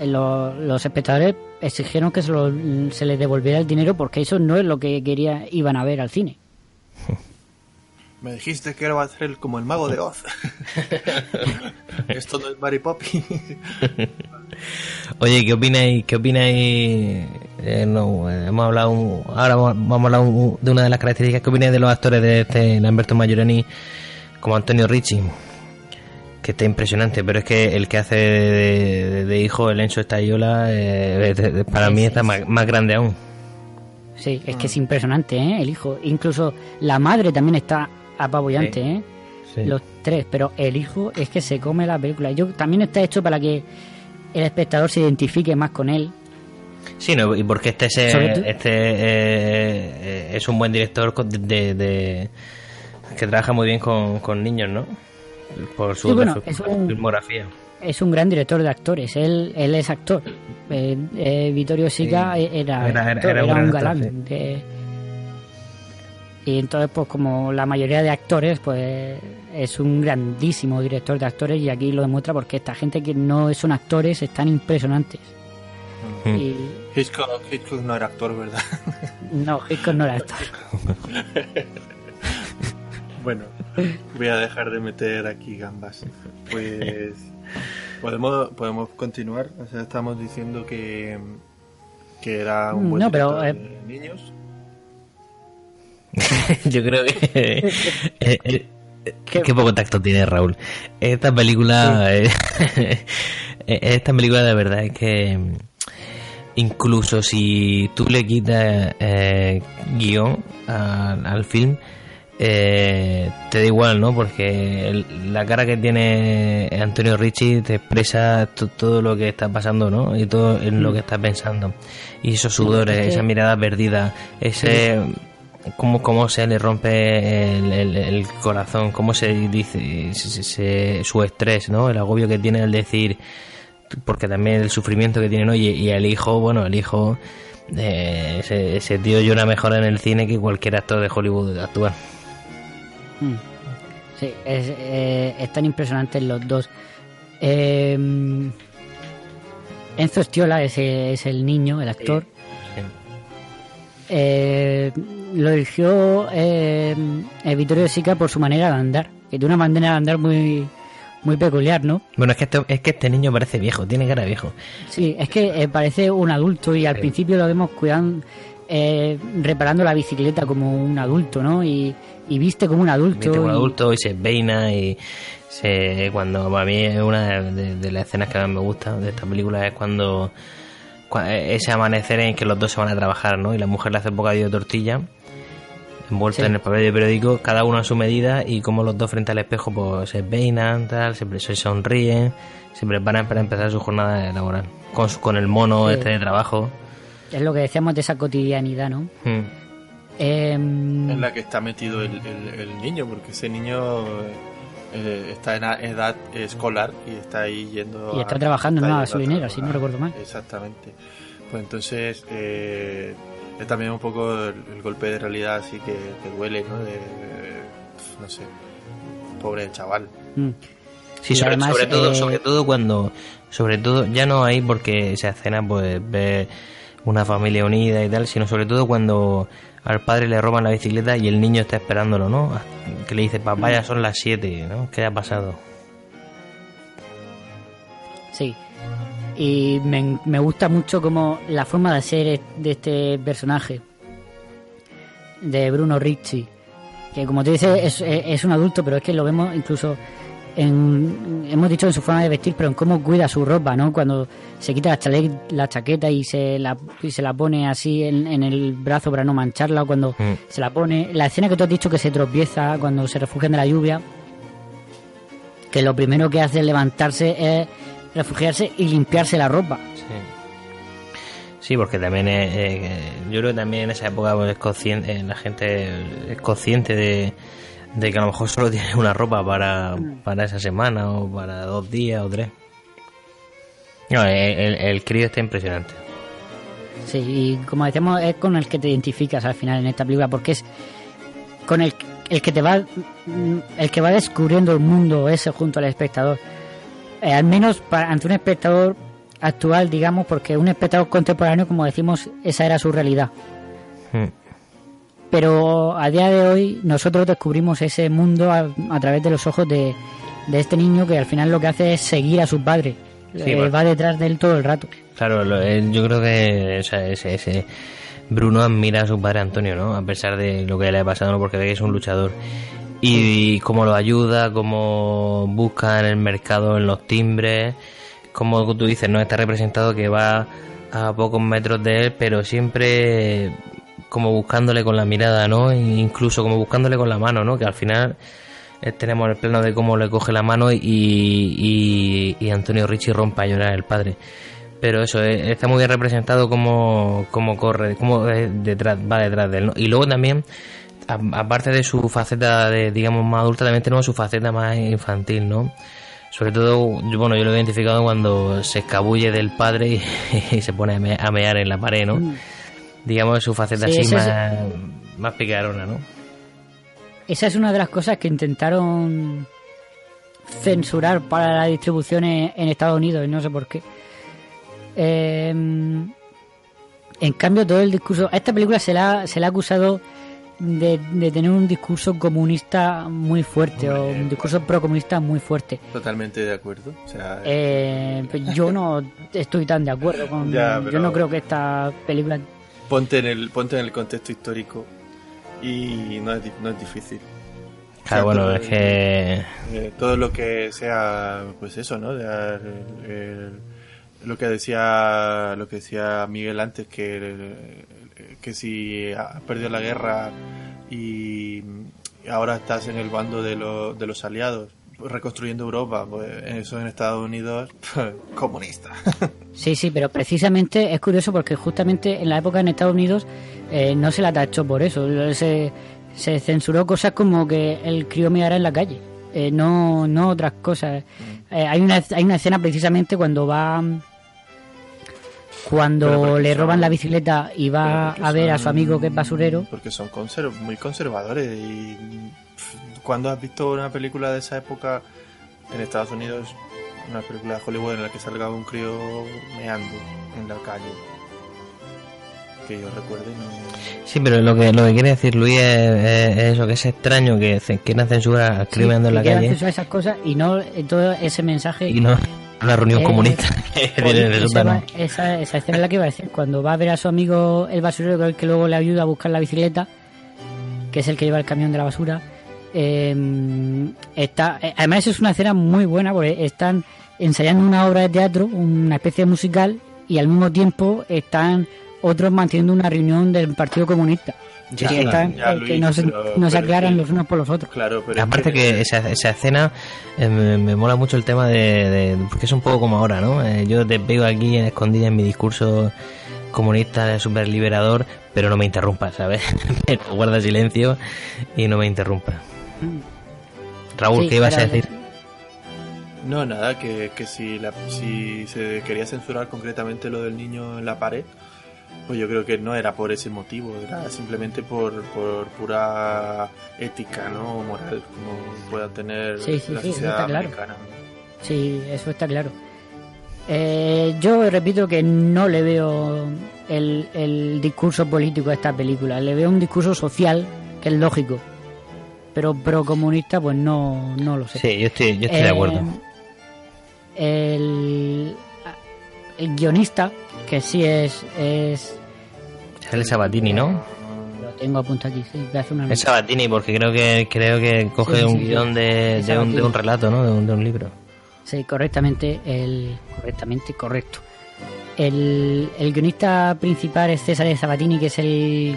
en lo- los espectadores exigieron que se, lo- se les devolviera el dinero porque eso no es lo que quería, iban a ver al cine. Me dijiste que era a ser como el mago de Oz. Esto no es Mary Poppins. Oye, ¿qué opináis? ¿Qué opináis? eh, no, eh, hemos hablado un- ahora vamos a hablar un- de una de las características que opináis de los actores de este Lamberto Majorani como Antonio Ricci que está impresionante pero es que el que hace de, de- de hijo el Enzo Estayola eh, de- para mí está más, más grande aún Sí, es que es impresionante, ¿eh? El hijo. Incluso la madre también está apabullante, Sí. ¿eh? Sí. Los tres, pero el hijo es que se come la película. Yo también está hecho para que el espectador se identifique más con él. Sí, no, y porque este, es, este eh, es un buen director de, de- de- que trabaja muy bien con, con niños, ¿no? Por su, Sí, bueno, su es un- filmografía. Es un gran director de actores. Él, él es actor. Eh, eh, Vittorio Sica Sí. era, Era- era- actor, era era, un actor, galán. de- Y entonces, pues como la mayoría de actores, pues es un grandísimo director de actores y aquí lo demuestra porque esta gente que no son actores están impresionantes. Mm. Y Hitchcock, Hitchcock no era actor, ¿verdad? no, Hitchcock no era actor. Bueno, voy a dejar de meter aquí gambas. Pues podemos podemos continuar. O sea, estamos diciendo que que era un buen No, pero, eh, de niños. Yo creo que. eh, eh, Qué poco tacto tiene Raúl. Esta película. eh, esta película de verdad es que. Incluso si tú le quitas guion al, al film, eh, te da igual, ¿no? Porque el- la cara que tiene Antonio Ricci te expresa to- todo lo que está pasando, ¿no? Y todo en lo que está pensando. Y esos sudores, es que- esa mirada perdida, ese cómo, cómo se le rompe el, el- el corazón, cómo se dice se- se- su estrés, ¿no? El agobio que tiene al decir, porque también el sufrimiento que tiene, ¿no? Y, y el hijo, bueno, el hijo, eh, ese, ese tío llora mejor en el cine que cualquier actor de Hollywood actual. Mm. Sí, es, eh, están impresionantes los dos. Eh, Enzo Stiola es, es el niño, el actor. Eh, lo eligió eh, eh, Vittorio Sica por su manera de andar, que tiene una manera de andar muy muy peculiar, ¿no? Bueno, es que, este, es que este niño parece viejo, tiene cara de viejo. Sí, es que eh, parece un adulto y al Sí. principio lo vemos cuidando, eh, reparando la bicicleta como un adulto, ¿no? Y, y viste como un adulto. Viste un y- adulto y se peina y se cuando a mí es una de, de- de las escenas que más me gusta de esta película es cuando, cua- ese amanecer en que los dos se van a trabajar ¿no? y la mujer le hace un bocadillo de tortilla envuelta Sí. en el papel de periódico cada uno a su medida y como los dos frente al espejo pues se peinan tal se, se sonríen se preparan para empezar su jornada laboral con, su- con el mono Sí. este de trabajo Es lo que decíamos de esa cotidianidad, ¿no? Mm. Em, en la que está metido el, el- el niño, porque ese niño eh, está en a- edad escolar y está ahí yendo. Y está a- trabajando en está a gasolinera, si no recuerdo mal. Exactamente. Pues entonces eh, es también un poco el, el golpe de realidad así que, que duele, ¿no? De, no sé, pobre chaval. mm. Sí, sobre, además, sobre todo, eh, sobre todo cuando, sobre todo, ya no hay porque esa escena pues ve una familia unida y tal, sino sobre todo cuando al padre le roban la bicicleta y el niño está esperándolo, ¿no? Que le dice, papá, ya son las 7, ¿no? ¿Qué ha pasado? Sí. Y me, me gusta mucho como la forma de ser de este personaje, de Bruno Ricci, que como te dices es, es un adulto, pero es que lo vemos incluso en, hemos dicho en su forma de vestir, pero en cómo cuida su ropa, ¿no? Cuando se quita la, chale- la chaqueta y se la, y se la pone así en, en el brazo para no mancharla, o cuando Mm. se la pone. La escena que tú has dicho que se tropieza cuando se refugian de la lluvia, que lo primero que hace es levantarse es refugiarse y limpiarse la ropa. Sí. Sí, porque también es, eh, yo creo que también en esa época pues, es consciente, eh, la gente es consciente de, de que a lo mejor solo tiene una ropa para, para esa semana o para dos días o tres. No, el, el, el crío está impresionante. Sí, y como decíamos, es con el que te identificas al final en esta película, porque es con el, el que te va mm, el que va descubriendo el mundo ese junto al espectador. Eh, al menos para, ante un espectador actual, digamos, porque un espectador contemporáneo, como decimos, esa era su realidad. Mm. Pero a día de hoy nosotros descubrimos ese mundo a, a través de los ojos de, de este niño que al final lo que hace es seguir a su padre. Sí, Eh, bueno. va detrás de él todo el rato. Claro, lo- yo creo que o sea, ese, ese Bruno admira a su padre Antonio, ¿no? A pesar de lo que le ha pasado, ¿no? Porque ve que es un luchador. Y, cómo lo ayuda, cómo busca en el mercado, en los timbres, como tú dices, ¿no? Está representado que va a pocos metros de él, pero siempre como buscándole con la mirada, ¿no? E incluso como buscándole con la mano, ¿no? Que al final eh, tenemos el plano de cómo le coge la mano y, y, Antonio Ricci rompe a llorar el padre. Pero eso, eh, está muy bien representado como, como corre, como eh, detrás, va detrás de él. ¿no? Y luego también, aparte de su faceta, de, digamos, más adulta, también tenemos su faceta más infantil, ¿no? Sobre todo, bueno, yo lo he identificado cuando se escabulle del padre y, se pone a, me- a mear en la pared, ¿no? Digamos, su faceta Sí, así ese es- más, más picarona, ¿no? Esa es una de las cosas que intentaron censurar para la distribución en, Estados Unidos y no sé por qué. Eh, en cambio, todo el discurso. A esta película se la, se le ha acusado de, de tener un discurso comunista muy fuerte o un discurso procomunista muy fuerte. Totalmente de acuerdo. O sea, Eh, pues yo no estoy tan de acuerdo con. Ya, Yo no creo que esta película. Ponte en el ponte en el contexto histórico y no es, no es difícil. Claro, O sea, bueno, todo- es que... eh, todo lo que sea pues eso no De, eh, el- lo que decía lo que decía Miguel antes que eh, que si has perdido la guerra y ahora estás en el bando de, los de los aliados reconstruyendo Europa pues eso en Estados Unidos comunista Sí, sí, pero precisamente es curioso porque justamente en la época en Estados Unidos eh, no se la tachó por eso. Se, se censuró cosas como que el crío meara en la calle, eh, no, no otras cosas. Eh, hay, una, hay una escena precisamente cuando va. Cuando le son- roban la bicicleta y va a ver a su amigo que es basurero. Porque son conser- muy conservadores y cuando has visto una película de esa época en Estados Unidos, una película de Hollywood en la que salga un crío meando en la calle. Que yo recuerde, no... Sí, pero lo que lo que quiere decir Luis es, es- es eso, que es extraño que quieran censurar al Sí, crimen en la quieran calle censurar esas cosas y no eh, todo ese mensaje. y no una reunión Eh, comunista esa, sótano. va- esa, esa escena es la que iba a decir. Cuando va a ver a su amigo el basurero, que es el que luego le ayuda a buscar la bicicleta, que es el que lleva el camión de la basura, eh, está, además es una escena muy buena porque están ensayando una obra de teatro, una especie de musical, y al mismo tiempo están otros manteniendo una reunión del Partido Comunista. Ya, que están, ya, eh, Luis, que no se, pero- no se aclaran que- los unos por los otros. Claro, pero... es Aparte que esa, esa escena eh, me, me mola mucho el tema de, de- porque es un poco como ahora, ¿no? Eh, yo te veo aquí en escondida en mi discurso comunista super liberador, pero no me interrumpas, ¿sabes? Pero guarda silencio y no me interrumpas. Raúl, Sí, ¿qué ibas a decir? No, nada, que, que si, la, si se quería censurar concretamente lo del niño en la pared, pues yo creo que no era por ese motivo, era simplemente por, por pura ética, ¿no? Moral, como pueda tener Sí, sí, la sí, eso sociedad está claro. americana. Sí, eso está claro. Eh, yo repito que no le veo el, el discurso político a esta película. Le veo un discurso social, que es lógico. Pero pro comunista, pues no, no lo sé. Sí, yo estoy, yo estoy de Eh, acuerdo. El, el guionista, que sí es, es el Sabatini, ¿no? lo tengo apuntado aquí, sí, hacer una Es. Sabatini, porque creo que creo que coge Sí, un sí, guion de, de un, de un relato, ¿no? De un, de un libro. Sí, correctamente, el correctamente correcto. El, el guionista principal es César Sabatini, que es el,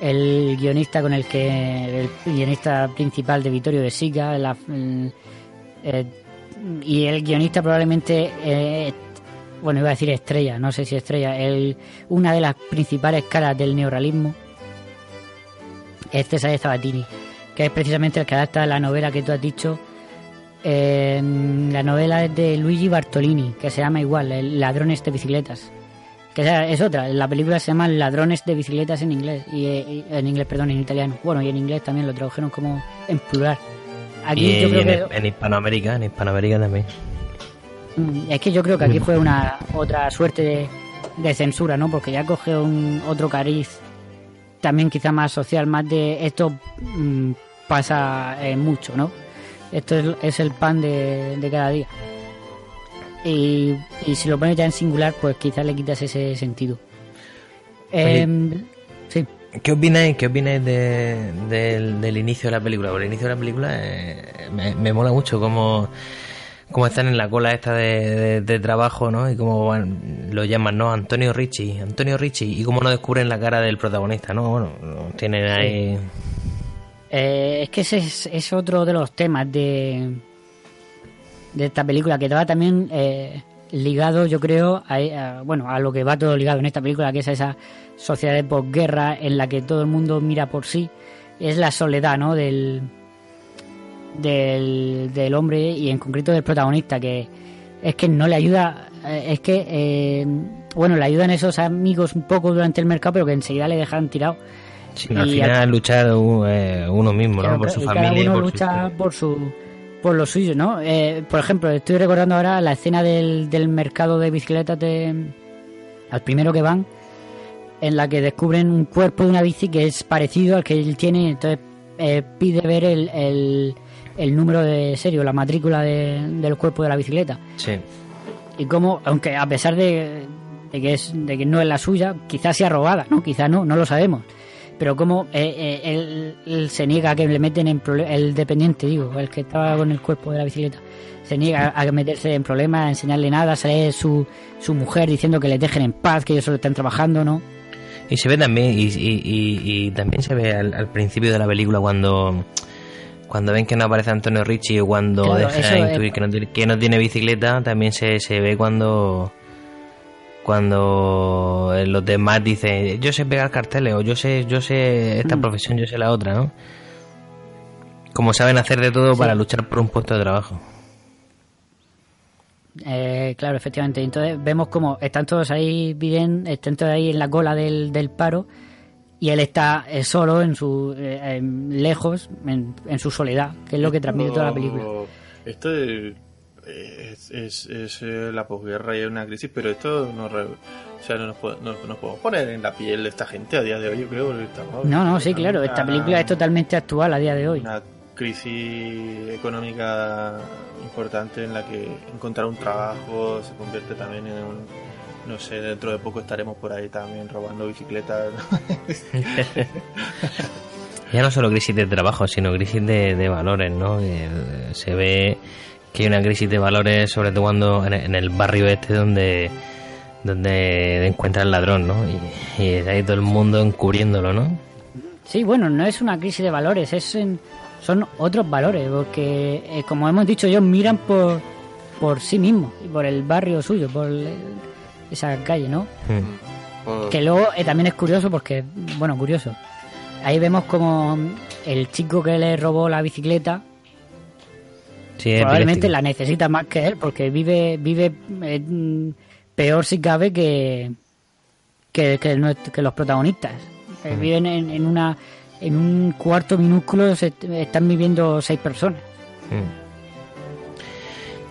el guionista con el que el guionista principal de Vittorio de Sica, el- eh, y el guionista probablemente eh, bueno iba a decir estrella, no sé si estrella, el, una de las principales caras del neorrealismo es César Sabatini, que es precisamente el que adapta la novela que tú has dicho eh, la novela es de Luigi Bartolini, que se llama igual, el Ladrones de Bicicletas. Que esa es otra, la película se llama Ladrones de Bicicletas en inglés, y, eh, y- en inglés, perdón, en italiano. Bueno, y en inglés también lo tradujeron como en plural. Aquí y yo y creo en, que en Hispanoamérica, en Hispanoamérica también. Mm, Es que yo creo que aquí fue una otra suerte de, de censura, ¿no? Porque ya coge un otro cariz también quizá más social, más de esto mm, pasa eh, mucho, ¿no? Esto es, es el pan de, de cada día. Y, y si lo pones ya en singular, pues quizás le quitas ese sentido. Em, sí. ¿Qué opináis, qué opináis de- del, del inicio de la película? Porque el inicio de la película eh, me, me mola mucho cómo, cómo están en la cola esta de, trabajo, ¿no? Y cómo van- lo llaman, ¿no? Antonio Ricci, Antonio Ricci, y cómo no descubren la cara del protagonista, ¿no? Bueno, tienen ahí... Eh, es que ese es, es otro de los temas de, de esta película que va también eh, ligado, yo creo, a, a- bueno, a lo que va todo ligado en esta película, que es a esa sociedad de posguerra en la que todo el mundo mira por sí. Es la soledad, ¿no? Del, del, del hombre y en concreto del protagonista, que es que no le ayuda, eh, es que, eh, bueno, le ayudan esos amigos un poco durante el mercado, pero que enseguida le dejan tirado. Sí, al Y final luchar uh, eh, uno mismo, ¿no? Por su familia. Cada y uno por su lucha historia. por su por lo suyo, ¿no? Eh, por ejemplo, estoy recordando ahora la escena del, del mercado de bicicletas de al primero que van, en la que descubren un cuerpo de una bici que es parecido al que él tiene, entonces eh, pide ver el, el, el número de serio, la matrícula de- del cuerpo de la bicicleta Sí. y como aunque a pesar de, de que es de que no es la suya quizás sea robada no quizás no no lo sabemos pero como eh, eh, él, él se niega a que le meten en problemas el dependiente digo el que estaba con el cuerpo de la bicicleta. Se niega a meterse en problemas a enseñarle nada sale su, su mujer diciendo que le dejen en paz que ellos solo están trabajando no Y se ve también, y, y- y- y también se ve al, al principio de la película cuando cuando ven que no aparece Antonio Ricci o cuando Claro, deja es- intuir que no, tiene- que no tiene bicicleta, también se, se ve cuando cuando los demás dicen yo sé pegar carteles o yo sé yo sé esta Mm. profesión, yo sé la otra, ¿no? Como saben hacer de todo para luchar por un puesto de trabajo. Eh, claro, efectivamente. Entonces vemos como están todos ahí bien, están todos ahí en la cola del, del paro y él está eh, solo, en su eh, en- lejos, en, en su soledad, que es lo que transmite toda la película. Esto es, es, es- eh, la posguerra y hay una crisis, pero esto no, o sea, no nos, po- no nos podemos poner en la piel de esta gente a día de hoy, yo creo. estamos No, no, sí, claro. una- Esta película es totalmente actual a día de hoy. Una crisis económica importante en la que encontrar un trabajo se convierte también en un. No sé, dentro de poco estaremos por ahí también robando bicicletas. Ya no solo crisis de trabajo, sino crisis de, de valores, ¿no? Que, eh, se ve que hay una crisis de valores, sobre todo cuando en, en el barrio este donde donde encuentra el ladrón, ¿no? Y, y ahí todo el mundo encubriéndolo, ¿no? Sí, bueno, no es una crisis de valores, es en- son otros valores, porque eh, como hemos dicho ellos miran por, por sí mismos y por el barrio suyo, por el- esa calle, ¿no? Mm. Que luego eh, también es curioso porque, bueno, curioso. Ahí vemos como el chico que le robó la bicicleta Sí, probablemente la necesita más que él porque vive vive eh, peor si cabe que que, que los protagonistas. Eh. Viven en, en una en un cuarto minúsculo se- están viviendo seis personas.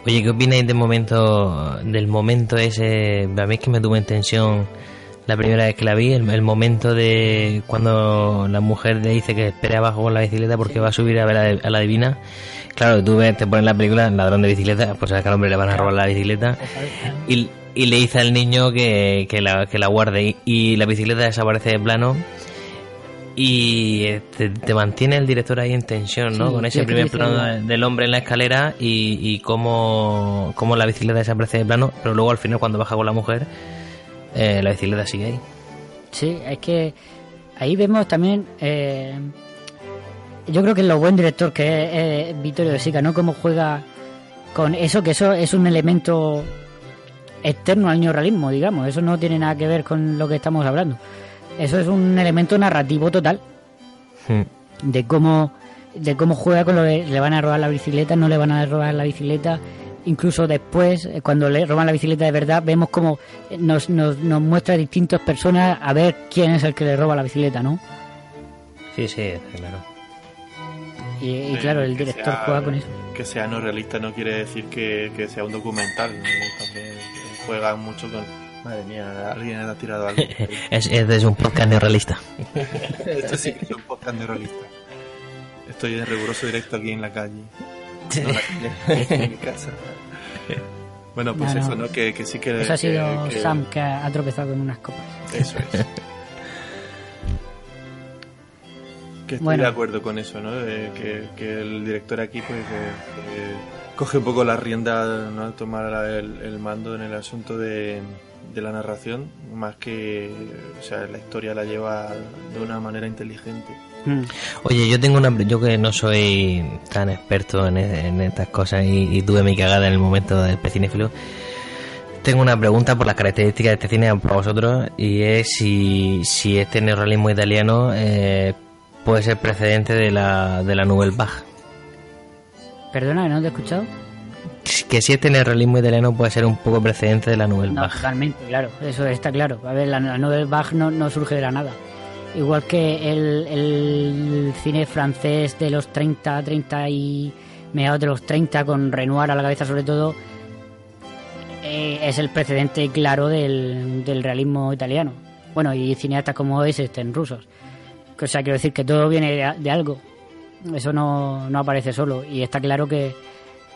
Oye, ¿qué opináis del momento, del momento ese? A mí es que me tuvo en tensión la primera vez que la vi, el, el momento de cuando la mujer le dice que espere abajo con la bicicleta porque va a subir a ver a, la- a la divina. Claro, tú ves, te pones la película, ladrón de bicicleta, pues a que al hombre le van a robar la bicicleta. Y, y le dice al niño que, que, la, que la guarde y, y la bicicleta desaparece de plano. Y te, te mantiene el director ahí en tensión, ¿no? Sí, Con ese primer plano del hombre en la escalera y, y cómo, cómo la bicicleta desaparece de plano, pero luego al final cuando baja con la mujer, eh, la bicicleta sigue ahí. Sí, es que ahí vemos también. eh, yo creo que es lo buen director que es, Vittorio De Sica, ¿no? Cómo juega con eso, que eso es un elemento externo al neorrealismo, digamos. Eso no tiene nada que ver con lo que estamos hablando. Eso es un elemento narrativo total Hmm. de cómo de cómo juega con lo de le van a robar la bicicleta, no le van a robar la bicicleta. Incluso después, eh, cuando le roban la bicicleta de verdad, vemos como eh, nos, nos, nos muestra distintas personas a ver quién es el que le roba la bicicleta, ¿no? Sí, sí, claro. Y, y claro, el director sea- juega con eso. Que sea no realista no quiere decir que, que sea un documental. ¿no? También eh, juega mucho con. Madre mía, alguien ha tirado algo. Es, es, es un podcast neorrealista. Esto sí que es un podcast de realista. Estoy en riguroso directo aquí en la calle. No, la calle, en mi casa. Bueno, pues No, eso, ¿no? Que, que sí que. Eso ha sido que- Sam que ha tropezado con unas copas. Eso es. Que estoy Bueno. de acuerdo con eso, ¿no? Que, que el director aquí, pues, que- que coge un poco la rienda, ¿no? Tomar el mando en el asunto de, de la narración, más que, o sea, la historia la lleva de una manera inteligente. Mm. Oye, yo tengo una. Yo que no soy tan experto en, e- en estas cosas y, y tuve mi cagada en el momento del pecinéfilo. Tengo una pregunta por las características de este cine para vosotros y es si, si este neorrealismo italiano eh, puede ser precedente de la, de la Nouvelle Vague. Perdona, ¿no te he escuchado? Que si este neorrealismo italiano puede ser un poco precedente de la Nouvelle No, Vague. totalmente, claro, eso está claro. A ver, la, la Nouvelle Vague no, no surge de la nada. Igual que el, cine francés de los 30, 30 y mediados de los 30, con Renoir a la cabeza sobre todo, eh, es el precedente claro del, realismo italiano. Bueno, y cineastas como Eisenstein, rusos. O sea, quiero decir que todo viene de, de algo. Eso no, no aparece solo. Y está claro que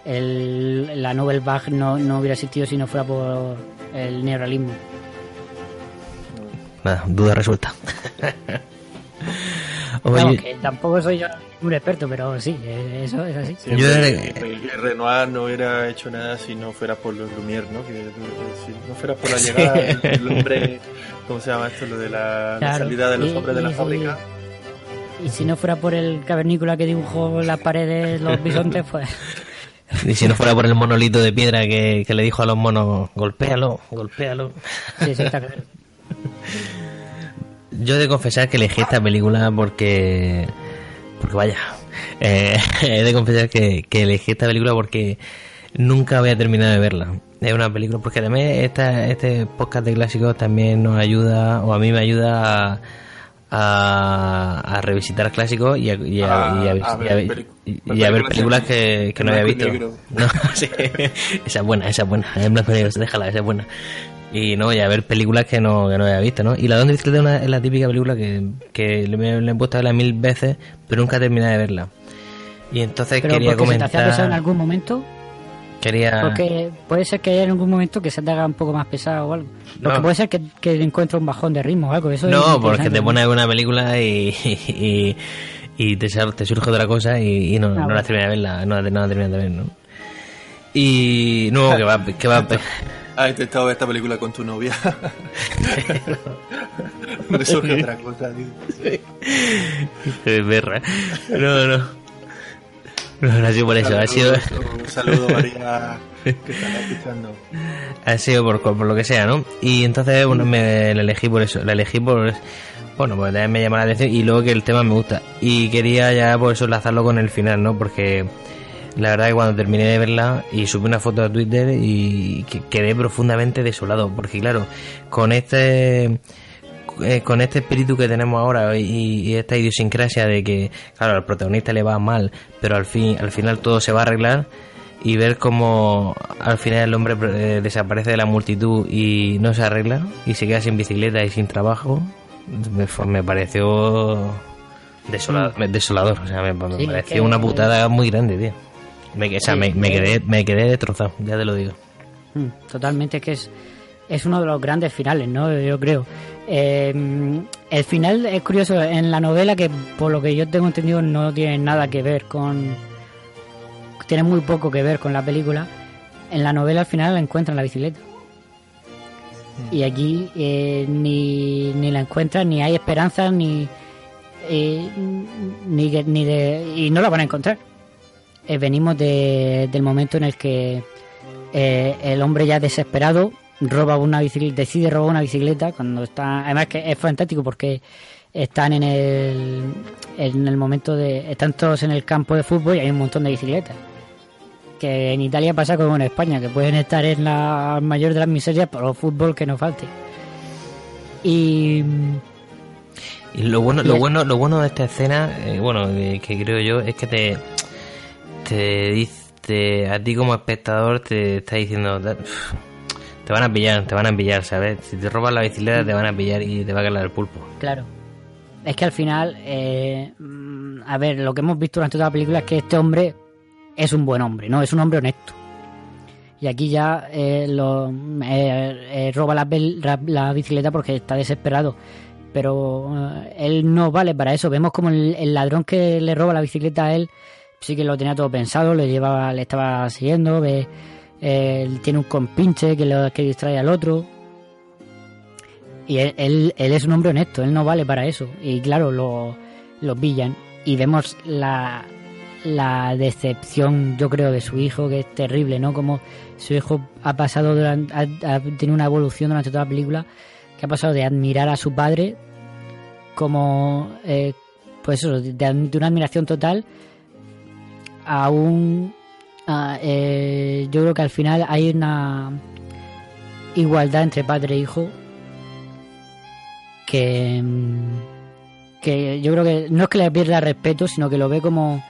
el, la Nouvelle Vague no, no hubiera existido si no fuera por el neorrealismo. Nada, duda resuelta. Oye, Vamos, que tampoco soy yo un experto, pero sí, eh, eso es así. Sí, Yo que- que Renoir no hubiera hecho nada si no fuera por los Lumière, ¿no? Que, que si no fuera por la llegada del del hombre, ¿cómo se llama esto? Lo de la, la Claro, salida de los y- hombres de la y- fábrica. Y si no fuera por el cavernícola que dibujó las paredes los bisontes, pues y si no fuera por el monolito de piedra que, que le dijo a los monos, golpéalo, golpéalo. sí, sí, está claro. Yo he de confesar que elegí esta película porque. Porque vaya. eh, he de confesar que, que elegí esta película porque nunca voy a terminar de verla. Es una película. Porque además esta, este podcast de clásicos también nos ayuda, o a mí me ayuda a. A, a revisitar clásicos y a, y a- A- y a- a y a ver y- películas que, que no había visto. negro. No, sí. esa es buena, esa es buena. En blanco y negro, déjala, esa es buena. Y no, y a ver películas que no, que no había visto, ¿no? Y La Don de Bicicleta es una- es la típica película que, que le, he puesto a verla mil veces, pero nunca he terminado de verla. Y entonces Pero quería porque se te pesado en comentar. algún momento, Quería. porque puede ser que haya en algún momento que se te haga un poco más pesado o algo. Porque No. puede ser que, que encuentre un bajón de ritmo o algo. Eso es No, porque te pones una película y, y, y te, surge otra cosa y, y no, Ah, no bueno. la terminas de verla, no la, no la terminas de ver, ¿no? Y no, que va, que va, Ah, intentado ver esta película con tu novia. Me surge otra cosa, tío. No, no. No, no ha sido por eso, ha sido, Un saludo, María, que estás escuchando. ha sido por, por lo que sea, ¿no? Y entonces, bueno, me la elegí por eso, la elegí por, bueno, pues también me llama la atención y luego que el tema me gusta. Y quería ya por eso enlazarlo con el final, ¿no? Porque la verdad que cuando terminé de verla y subí una foto a Twitter y que- quedé profundamente desolado, porque claro, con este eh, con este espíritu que tenemos ahora y, y esta idiosincrasia de que claro al protagonista le va mal pero al fin al final todo se va a arreglar y ver cómo al final el hombre eh, desaparece de la multitud y no se arregla y se queda sin bicicleta y sin trabajo me, me pareció desolado- desolador o sea me, me Sí, pareció que- una putada muy grande tío me, o sea, Sí, me, me que- quedé me quedé destrozado ya te lo digo. Mm, Totalmente, es que es, es uno de los grandes finales, ¿no? Yo creo. Eh, el final es curioso en la novela que por lo que yo tengo entendido no tiene nada que ver con tiene muy poco que ver con la película. En la novela al final la encuentran la bicicleta. Y aquí eh, ni, ni la encuentran ni hay esperanza ni eh, ni, ni de y no la van a encontrar Eh, venimos de- del momento en el que eh, el hombre ya desesperado roba una bicicleta, decide robar una bicicleta cuando está, además que es fantástico porque están en el en el momento de están todos en el campo de fútbol y hay un montón de bicicletas. Que en Italia pasa como en España, que pueden estar en la mayor de las miserias, pero fútbol que no falte. Y Y lo bueno, lo bueno, lo bueno de esta escena, eh, bueno, que creo yo, es que te, te dice, a ti como espectador te está diciendo, "Da- pf, te van a pillar, te van a pillar, ¿sabes? Si te robas la bicicleta te van a pillar y te va a caer el pulpo. Claro. Es que al final, eh, mm, a ver, lo que hemos visto durante toda la película es que este hombre es un buen hombre, ¿no? Es un hombre honesto. Y aquí ya eh, lo, eh, eh, roba la, la- bicicleta porque está desesperado. Pero él no vale para eso. Vemos como el, el ladrón que le roba la bicicleta a él sí que lo tenía todo pensado, le llevaba, le estaba siguiendo, tiene un compinche que, lo, que distrae al otro. Y él, él, es un hombre honesto, él no vale para eso. Y claro, lo, lo pillan. Y vemos la, la decepción, yo creo, de su hijo, que es terrible, ¿no? Como su hijo ha pasado durante, ha, ha tenido una evolución durante toda la película, que ha pasado de admirar a su padre como, eh, pues eso, de, de una admiración total a un... a, eh, yo creo que al final hay una igualdad entre padre e hijo que mm, que yo creo que no es que le pierda respeto sino que lo ve como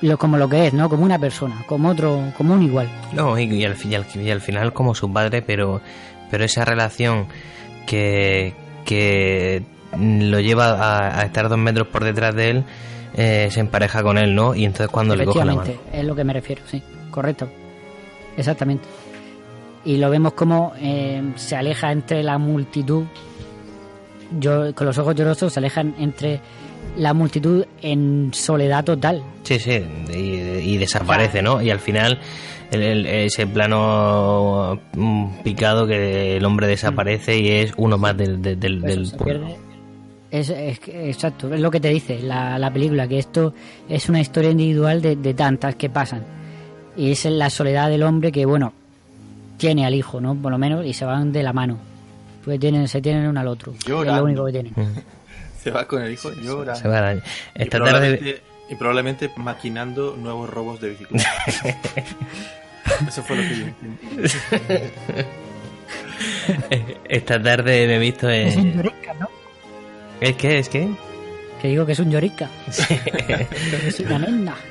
lo como lo que es no como una persona como otro como un igual. No, y, al, y al- final como su padre, pero, pero esa relación que, que lo lleva a estar dos metros por detrás de él, eh, se empareja con él, ¿no? Y entonces cuando le coge la mano. es lo que me refiero sí correcto exactamente y lo vemos como eh, se aleja entre la multitud yo con los ojos llorosos se alejan entre la multitud en soledad total Sí, sí, y, y desaparece, ¿no? Y al final el- el- ese plano mm, picado que el hombre desaparece y es uno más del, del, se pueblo. pierde. Es, es exacto, es lo que te dice la, la película, que esto es una historia individual de, de tantas que pasan. Y es la soledad del hombre que, bueno, tiene al hijo, ¿no? Por lo menos, y se van de la mano. Pues tienen, se tienen uno al otro. Es Llorando. lo único que tienen. Se va con el hijo llora. Se va Y tarde probablemente, y probablemente maquinando nuevos robos de bicicleta. Eso fue lo que yo entendí. esta tarde me he visto Es un en... ¿Es que? ¿Es que? Que digo que es un llorica. es una nena.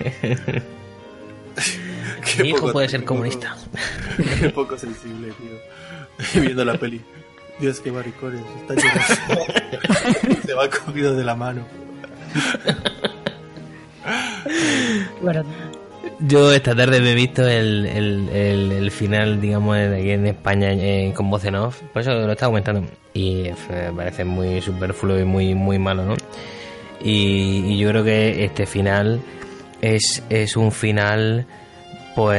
Mi hijo poco- puede ser qué comunista. Qué poco sensible, tío. Viendo la peli. Dios, qué maricones. Está llorando. Se va cogido de la mano. Bueno, Yo esta tarde me he visto el, el, el, el final, digamos, de aquí en España eh, con voz en off. Por eso lo estaba comentando. Y me parece muy superfluo y muy, muy malo, ¿no? Y, y yo creo que este final es, es un final, pues,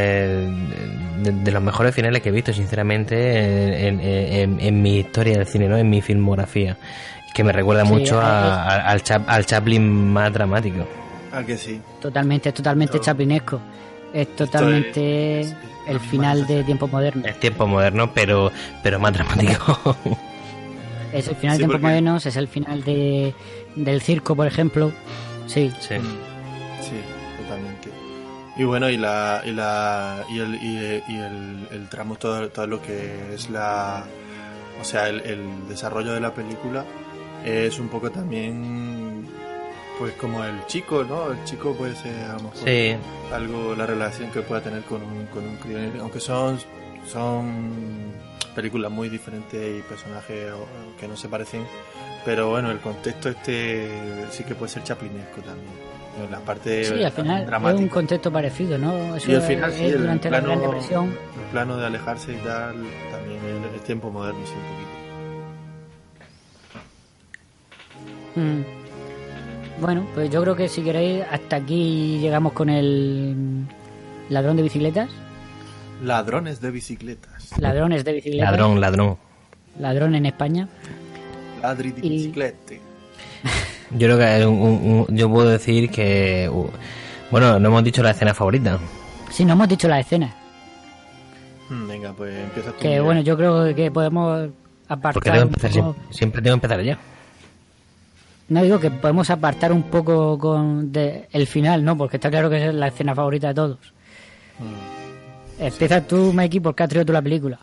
de, de los mejores finales que he visto, sinceramente, en, en, en- en mi historia del cine, ¿no? En mi filmografía. Que me recuerda Sí, mucho a- es- a- al, Chap- al Chaplin más dramático. Ah, que sí. totalmente, es totalmente Esto- chaplinesco. Es totalmente es- es- el final de tiempo moderno. Es tiempo moderno, pero, pero más dramático. Es el final Sí, de Tiempo porque- Modernos, es el final de, del circo, por ejemplo. Sí, sí. Sí, totalmente. Y bueno, y la y la y el y, y el, el tramo todo, todo lo que es la o sea, el, el desarrollo de la película es un poco también pues como el chico, ¿no? El chico puede ser a lo mejor Sí. algo la relación que pueda tener con un con un crío, aunque son son películas muy diferentes y personajes que no se parecen, pero bueno, el contexto este sí que puede ser chaplinesco también. En La parte sí, al final es dramática. un contexto parecido, ¿no? Eso y al final es sí, el durante plano, la Gran Depresión. el plano de alejarse y tal, también el, el tiempo moderno, sí, un poquito. Mm. Bueno, pues yo creo que si queréis, hasta aquí llegamos con el ladrón de bicicletas. Ladrones de bicicletas. Ladrones de bicicletas. Ladrón, ladrón. Ladrón en España. Ladri de Y- bicicleta. Yo creo que un- un- un- yo puedo decir que uh, bueno, no hemos dicho la escena favorita. Sí, no hemos dicho la escena. Mm, Venga, pues empieza tú. Que bueno, yo creo que podemos Porque apartar tengo que empezar poco... siempre, siempre tengo que empezar ya. No digo que podemos apartar un poco con de el final, ¿no? Porque está claro que es la escena favorita de todos. Empieza tú, Mikey, porque has traído tú la película.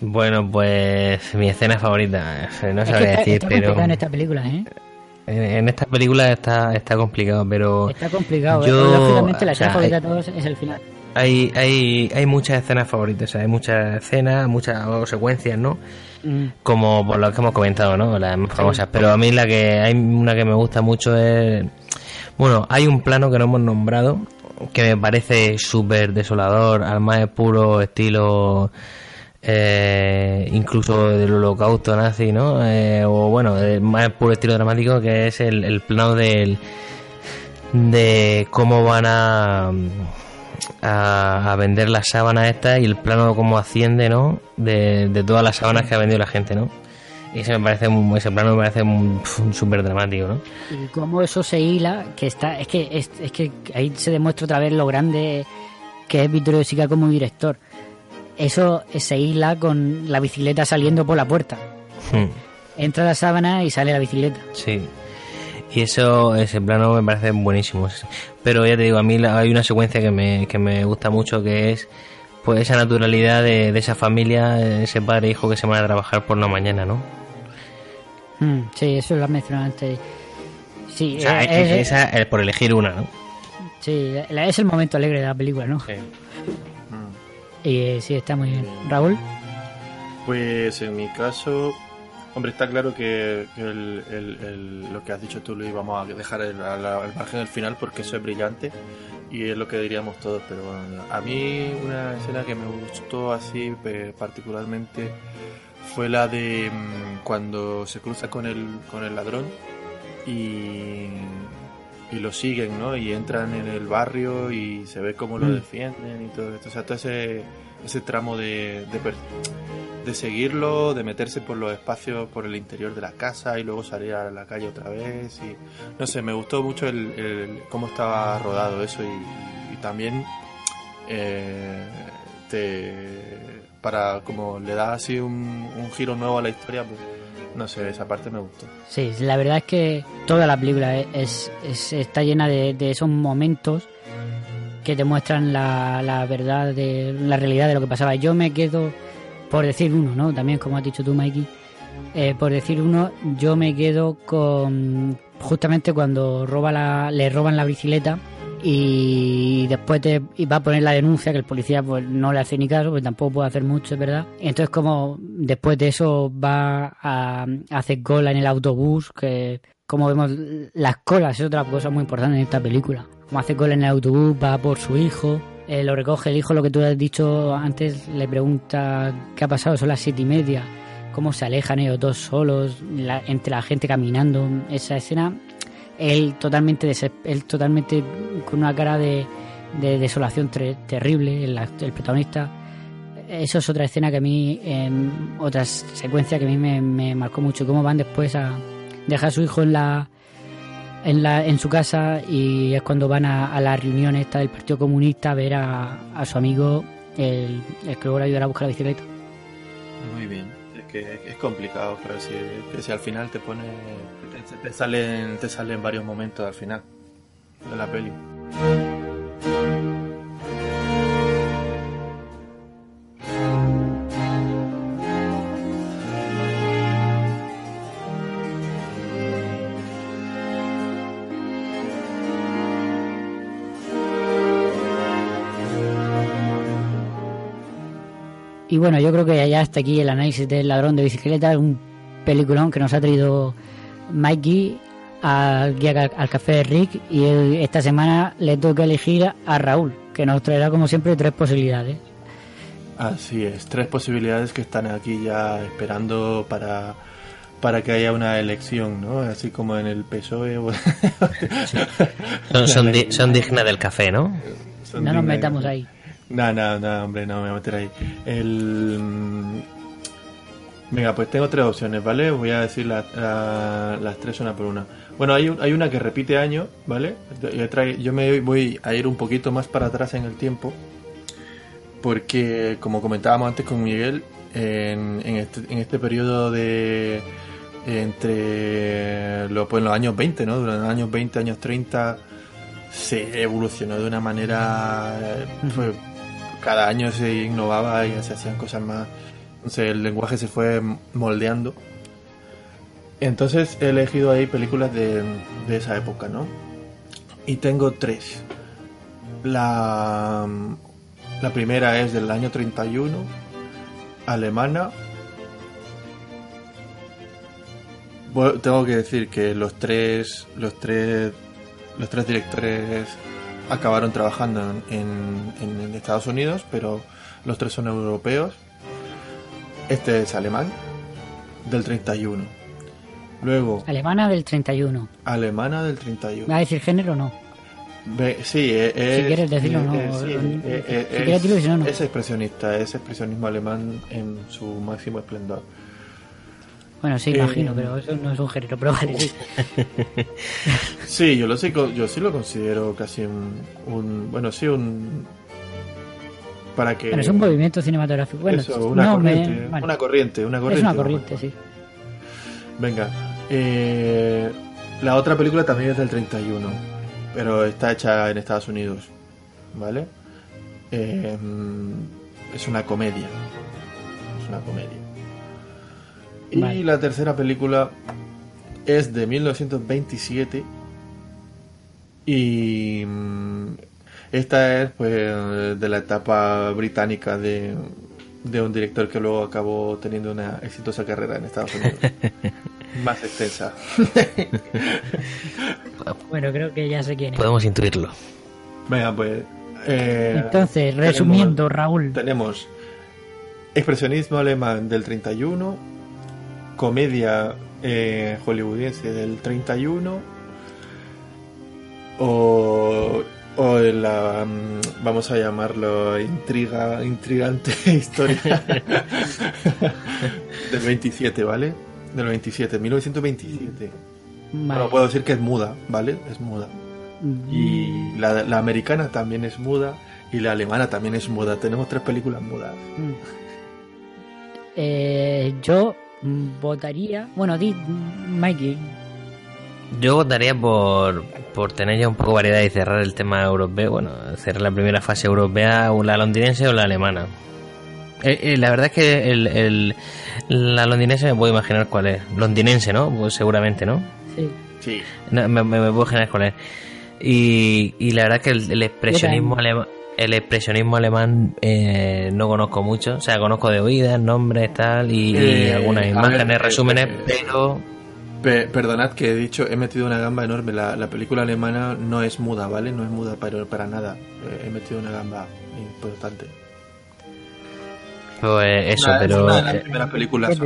Bueno, pues mi escena favorita, eh, no es que sabría está, decir, está pero en esta película, ¿eh? en, en esta película está, está complicado, pero Está complicado. ¿eh? yo, Lógicamente, la o escena sea, favorita de todos es el final. hay, hay, hay muchas escenas favoritas, o sea, hay muchas escenas, muchas o secuencias, ¿no? Mm. Como por lo que hemos comentado, ¿no? Las más famosas. Pero a mí la que hay una que me gusta mucho es... Bueno, hay un plano que no hemos nombrado que me parece súper desolador, al más puro estilo... eh, incluso del holocausto nazi, ¿no? Eh, o bueno, del más puro estilo dramático que es el, el plano del de cómo van a, a, a vender las sábanas estas y el plano de cómo asciende, ¿no? De, de todas las sábanas que ha vendido la gente, ¿no? Y ese me parece un- ese plano me parece un- pf, súper dramático, ¿no? Y cómo eso se hila, que está, es que es, es que ahí se demuestra otra vez lo grande que es Vittorio De Sica como director. Eso se hila con la bicicleta saliendo por la puerta. Hmm, Entra la sábana y sale la bicicleta. Sí. Y eso, ese plano me parece buenísimo. Pero ya te digo, a mí hay una secuencia que me, que me gusta mucho que es pues esa naturalidad de, de esa familia, ese padre e hijo que se van a trabajar por la mañana, ¿no? Mm, sí, eso lo has mencionado antes. Sí, O sea, eh, es- esa es por elegir una, ¿no? sí, es el momento alegre de la película, ¿no? Y eh, sí, está muy bien. Raúl, Pues en mi caso, hombre, está claro que, el- el- el- lo que has dicho tú lo íbamos a dejar el- a la- al margen del final porque eso es brillante y es lo que diríamos todos. Pero bueno, a mí una escena que me gustó así particularmente fue la de mm, cuando se cruza con el, con el ladrón y, y lo siguen, ¿no? Y entran en el barrio y se ve cómo lo Mm. defienden y todo esto. O sea, todo ese, ese tramo de, de, de seguirlo, de meterse por los espacios, por el interior de la casa y luego salir a la calle otra vez. Y no sé, me gustó mucho el, el- cómo estaba rodado eso y, y también eh, te, para como le da así un, un giro nuevo a la historia, pues no sé, esa parte me gustó. sí, la verdad es que toda la película es, es- está llena de, de esos momentos que te muestran la, la verdad, de la realidad de lo que pasaba. Yo me quedo, por decir uno, ¿no? También como has dicho tú, Mikey, eh, por decir uno, yo me quedo con justamente cuando roba la, le roban la bicicleta y después te va a poner la denuncia que el policía pues no le hace ni caso, pues tampoco puede hacer mucho, verdad. Entonces como después de eso va a, hacer cola en el autobús, que como vemos las colas es otra cosa muy importante en esta película. Como hace cola en el autobús, va por su hijo, eh, lo recoge el hijo, lo que tú has dicho antes, le pregunta qué ha pasado, son las siete y media, cómo se alejan ellos dos solos, entre la gente caminando, esa escena, él totalmente, él totalmente con una cara de, de desolación terrible, el, protagonista. Eso es otra escena que a mí, em, otra secuencia que a mí me, me marcó mucho, cómo van después a dejar a su hijo en la en, la, en su casa y es cuando van a, a la reunión esta del Partido Comunista a ver a, a su amigo, el, el que luego le ayudará a buscar la bicicleta. Muy bien. Es complicado, pero si, si al final te pone. Te, te salen, te salen varios momentos al final de la peli. Y bueno, yo creo que ya hasta aquí el análisis del ladrón de bicicleta, un peliculón que nos ha traído Mikey al guía al, al café de Rick y esta semana le toca elegir a Raúl, que nos traerá como siempre tres posibilidades. Así es, tres posibilidades que están aquí ya esperando para, para que haya una elección, ¿no? Así como en el PSOE. o- Son, son, di- son dignas del café, ¿no? Son No nos metamos ahí. No, no, no, hombre, no me voy a meter ahí. El... mm, Venga, pues tengo tres opciones, ¿vale? Voy a decir la- la- las tres una por una. Bueno, hay, hay una que repite año, ¿vale? Yo, me voy a ir un poquito más para atrás en el tiempo, porque como comentábamos antes con Miguel, en, en este, en este periodo de entre lo, pues, los años 20, ¿no? Durante los años 20, años 30, se evolucionó de una manera pues, cada año se innovaba y se hacían cosas más entonces el lenguaje se fue moldeando. Entonces he elegido ahí películas de, de esa época no y tengo tres. La la primera es del año 31 alemana. Bueno, tengo que decir que los tres los tres los tres directores acabaron trabajando en, en- en Estados Unidos, pero los tres son europeos. Este es alemán, del 31. Luego, Alemana del 31. alemana del 31. ¿Va a decir género o no? Sí, eh, es, Si quieres decirlo, eh, no. eh, sí, Si quieres es- decirlo, si no, no. Es expresionista, es expresionismo alemán en su máximo esplendor. Bueno, sí, Eh, imagino, pero eso no es un género, pero vale, sí. Sí, yo lo sé, yo sí lo considero casi un, un bueno, sí un para que Pero es un movimiento cinematográfico. Bueno, Eso, una, no me- corriente, vale. una corriente, una corriente. Es una corriente, sí. Venga, eh, la otra película también es del 31, pero está hecha en Estados Unidos, ¿vale? Eh, es una comedia, es una comedia. Y Vale. la tercera película es de 1927 y mm, esta es pues de la etapa británica de, de un director que luego acabó teniendo una exitosa carrera en Estados Unidos. Más extensa. Bueno, creo que ya sé quién es. Podemos intuirlo. Venga, pues. eh, Entonces, tenemos- resumiendo, Raúl. Tenemos expresionismo alemán del 31, comedia eh, hollywoodiense del 31, o, o la, mm, vamos a llamarlo, intriga, intrigante historia del 27, ¿vale? Del 27, 1927. Vale. Bueno, puedo decir que es muda, ¿vale? Es muda. Y la, la americana también es muda y la alemana también es muda. Tenemos tres películas mudas. Mm. Eh, yo mm, votaría. Bueno, di, Mikey. Yo votaría por, por tener ya un poco variedad y cerrar el tema europeo. Bueno, cerrar la primera fase europea, o la londinense o la alemana. Eh, eh, la verdad es que el, el- la londinense me puedo imaginar cuál es. Londinense, ¿no? Pues seguramente, ¿no? Sí. Sí. No, me, me, me puedo imaginar cuál es. Y, y la verdad es que el, el expresionismo alemán. El expresionismo alemán eh, no conozco mucho, o sea, conozco de oídas, nombres, tal, y, y Eh, algunas imágenes, ver, resúmenes, eh, pero Pe- perdonad que he dicho, he metido una gamba enorme. La, la película alemana no es muda, ¿vale? No es muda para, para nada. Eh, he metido una gamba importante. pues eso, Una- es pero una de las eh, primeras películas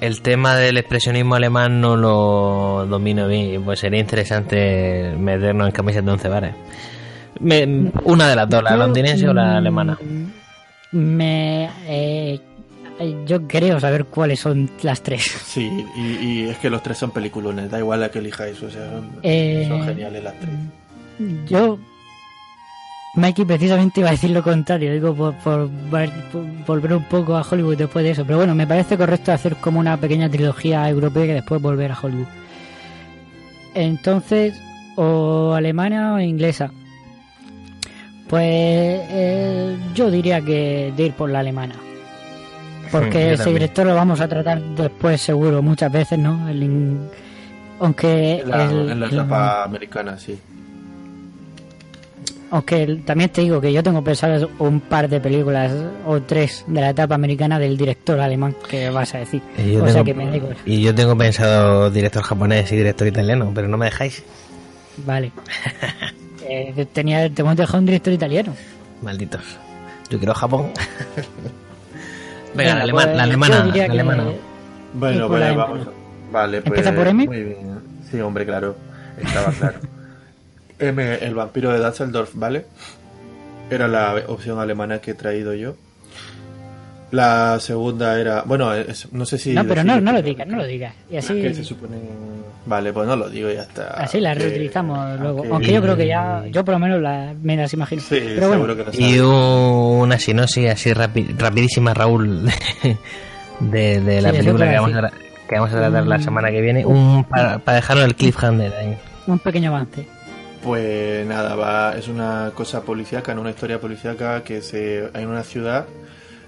el tema del expresionismo alemán no lo domino bien, pues sería interesante meternos en camisas de once varas. Me- una de las dos, la Yo, londinense o la mm, alemana. Me. eh, yo creo saber cuáles son las tres. Sí, y, y es que los tres son peliculones. Da igual la que elijáis. O sea, son, Eh, son geniales las tres. Yo. Mikey precisamente iba a decir lo contrario, digo, por, por, por volver un poco a Hollywood después de eso. Pero bueno, me parece correcto hacer como una pequeña trilogía europea y después volver a Hollywood. Entonces, o alemana o inglesa. Pues eh, yo diría que de ir por la alemana. Porque ese director lo vamos a tratar después seguro, muchas veces, ¿no? El in- Aunque En la, el- en la el- etapa americana, sí. aunque también te digo que yo tengo pensadas un par de películas o tres de la etapa americana del director alemán que vas a decir. Y yo, o sea tengo, que me y yo tengo pensado director japonés y director italiano, pero no me dejáis. Vale. Eh, tenía, te hemos dejado un director italiano. Malditos. Yo quiero Japón. Venga, Venga, la, alema- pues, la alemana. La que alemana. Bueno, Y por la vale, vamos. Vale, pues. ¿Empieza por M? Muy bien. Sí, hombre, claro. Estaba claro. M, el vampiro de Dusseldorf, ¿vale? Era la opción alemana que he traído yo. La segunda era. Bueno, es- no sé si. no, pero no, no lo digas, no lo digas. Y que se así, supone. Vale, pues no lo digo y ya está. así la Que- reutilizamos luego. que- Aunque yo creo que ya, yo por lo menos la, me las imagino. Sí, pero bueno, seguro que no Y una sinopsis así rapi- rapidísima, Raúl, de, de la Sí, película que vamos, a, decir. tra- que vamos a tratar la Mm. semana que viene, un para, para dejarlo el cliffhanger ahí. un pequeño avance. Pues nada, va, es una cosa policíaca, ¿no? una historia policíaca que se, en una ciudad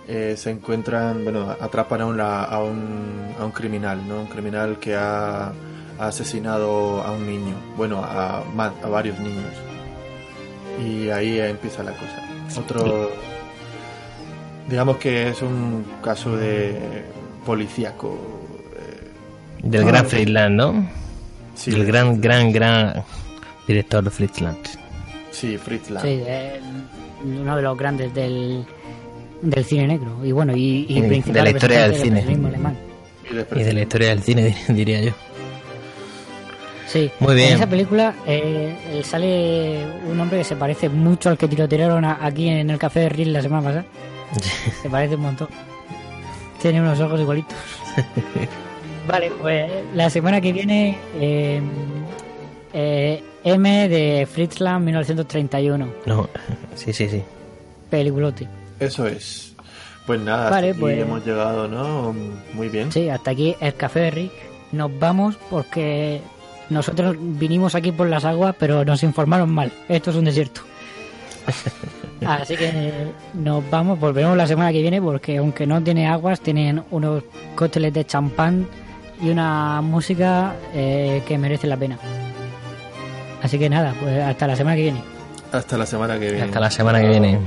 eh, se encuentran, bueno, atrapan a, una- a, un, a un criminal, ¿no? Un criminal que ha, ha asesinado a un niño, bueno, a, ma- a varios niños. Y ahí empieza la cosa. Otro, digamos que es un caso de policíaco. eh, Del Ah, gran sí. Friedland, ¿no? sí, Del gran, gran, gran director de Friedland. Sí, Fritz Lang. Sí, eh, uno de los grandes del, del cine negro. Y bueno, y, y principal de la historia del cine. Y de la historia del cine, diría yo. Sí, Muy bien. En esa película eh, eh, sale un hombre que se parece mucho al que tirotearon aquí en el café de Riel la semana pasada. Se parece un montón. Tiene unos ojos igualitos. vale, pues la semana que viene eh, eh, M de Fritzland 1931. No, sí, sí, sí. Peliculote. Eso es. Pues nada, Vale, hasta aquí pues- hemos llegado, ¿no? Muy bien. Sí, hasta aquí el café de Rick. Nos vamos porque nosotros vinimos aquí por las aguas, pero nos informaron mal. Esto es un desierto. Así que nos vamos, volveremos la semana que viene porque aunque no tiene aguas, tienen unos cócteles de champán y una música eh, que merece la pena. Así que nada, pues hasta la semana que viene. Hasta la semana que viene. Hasta la semana que viene.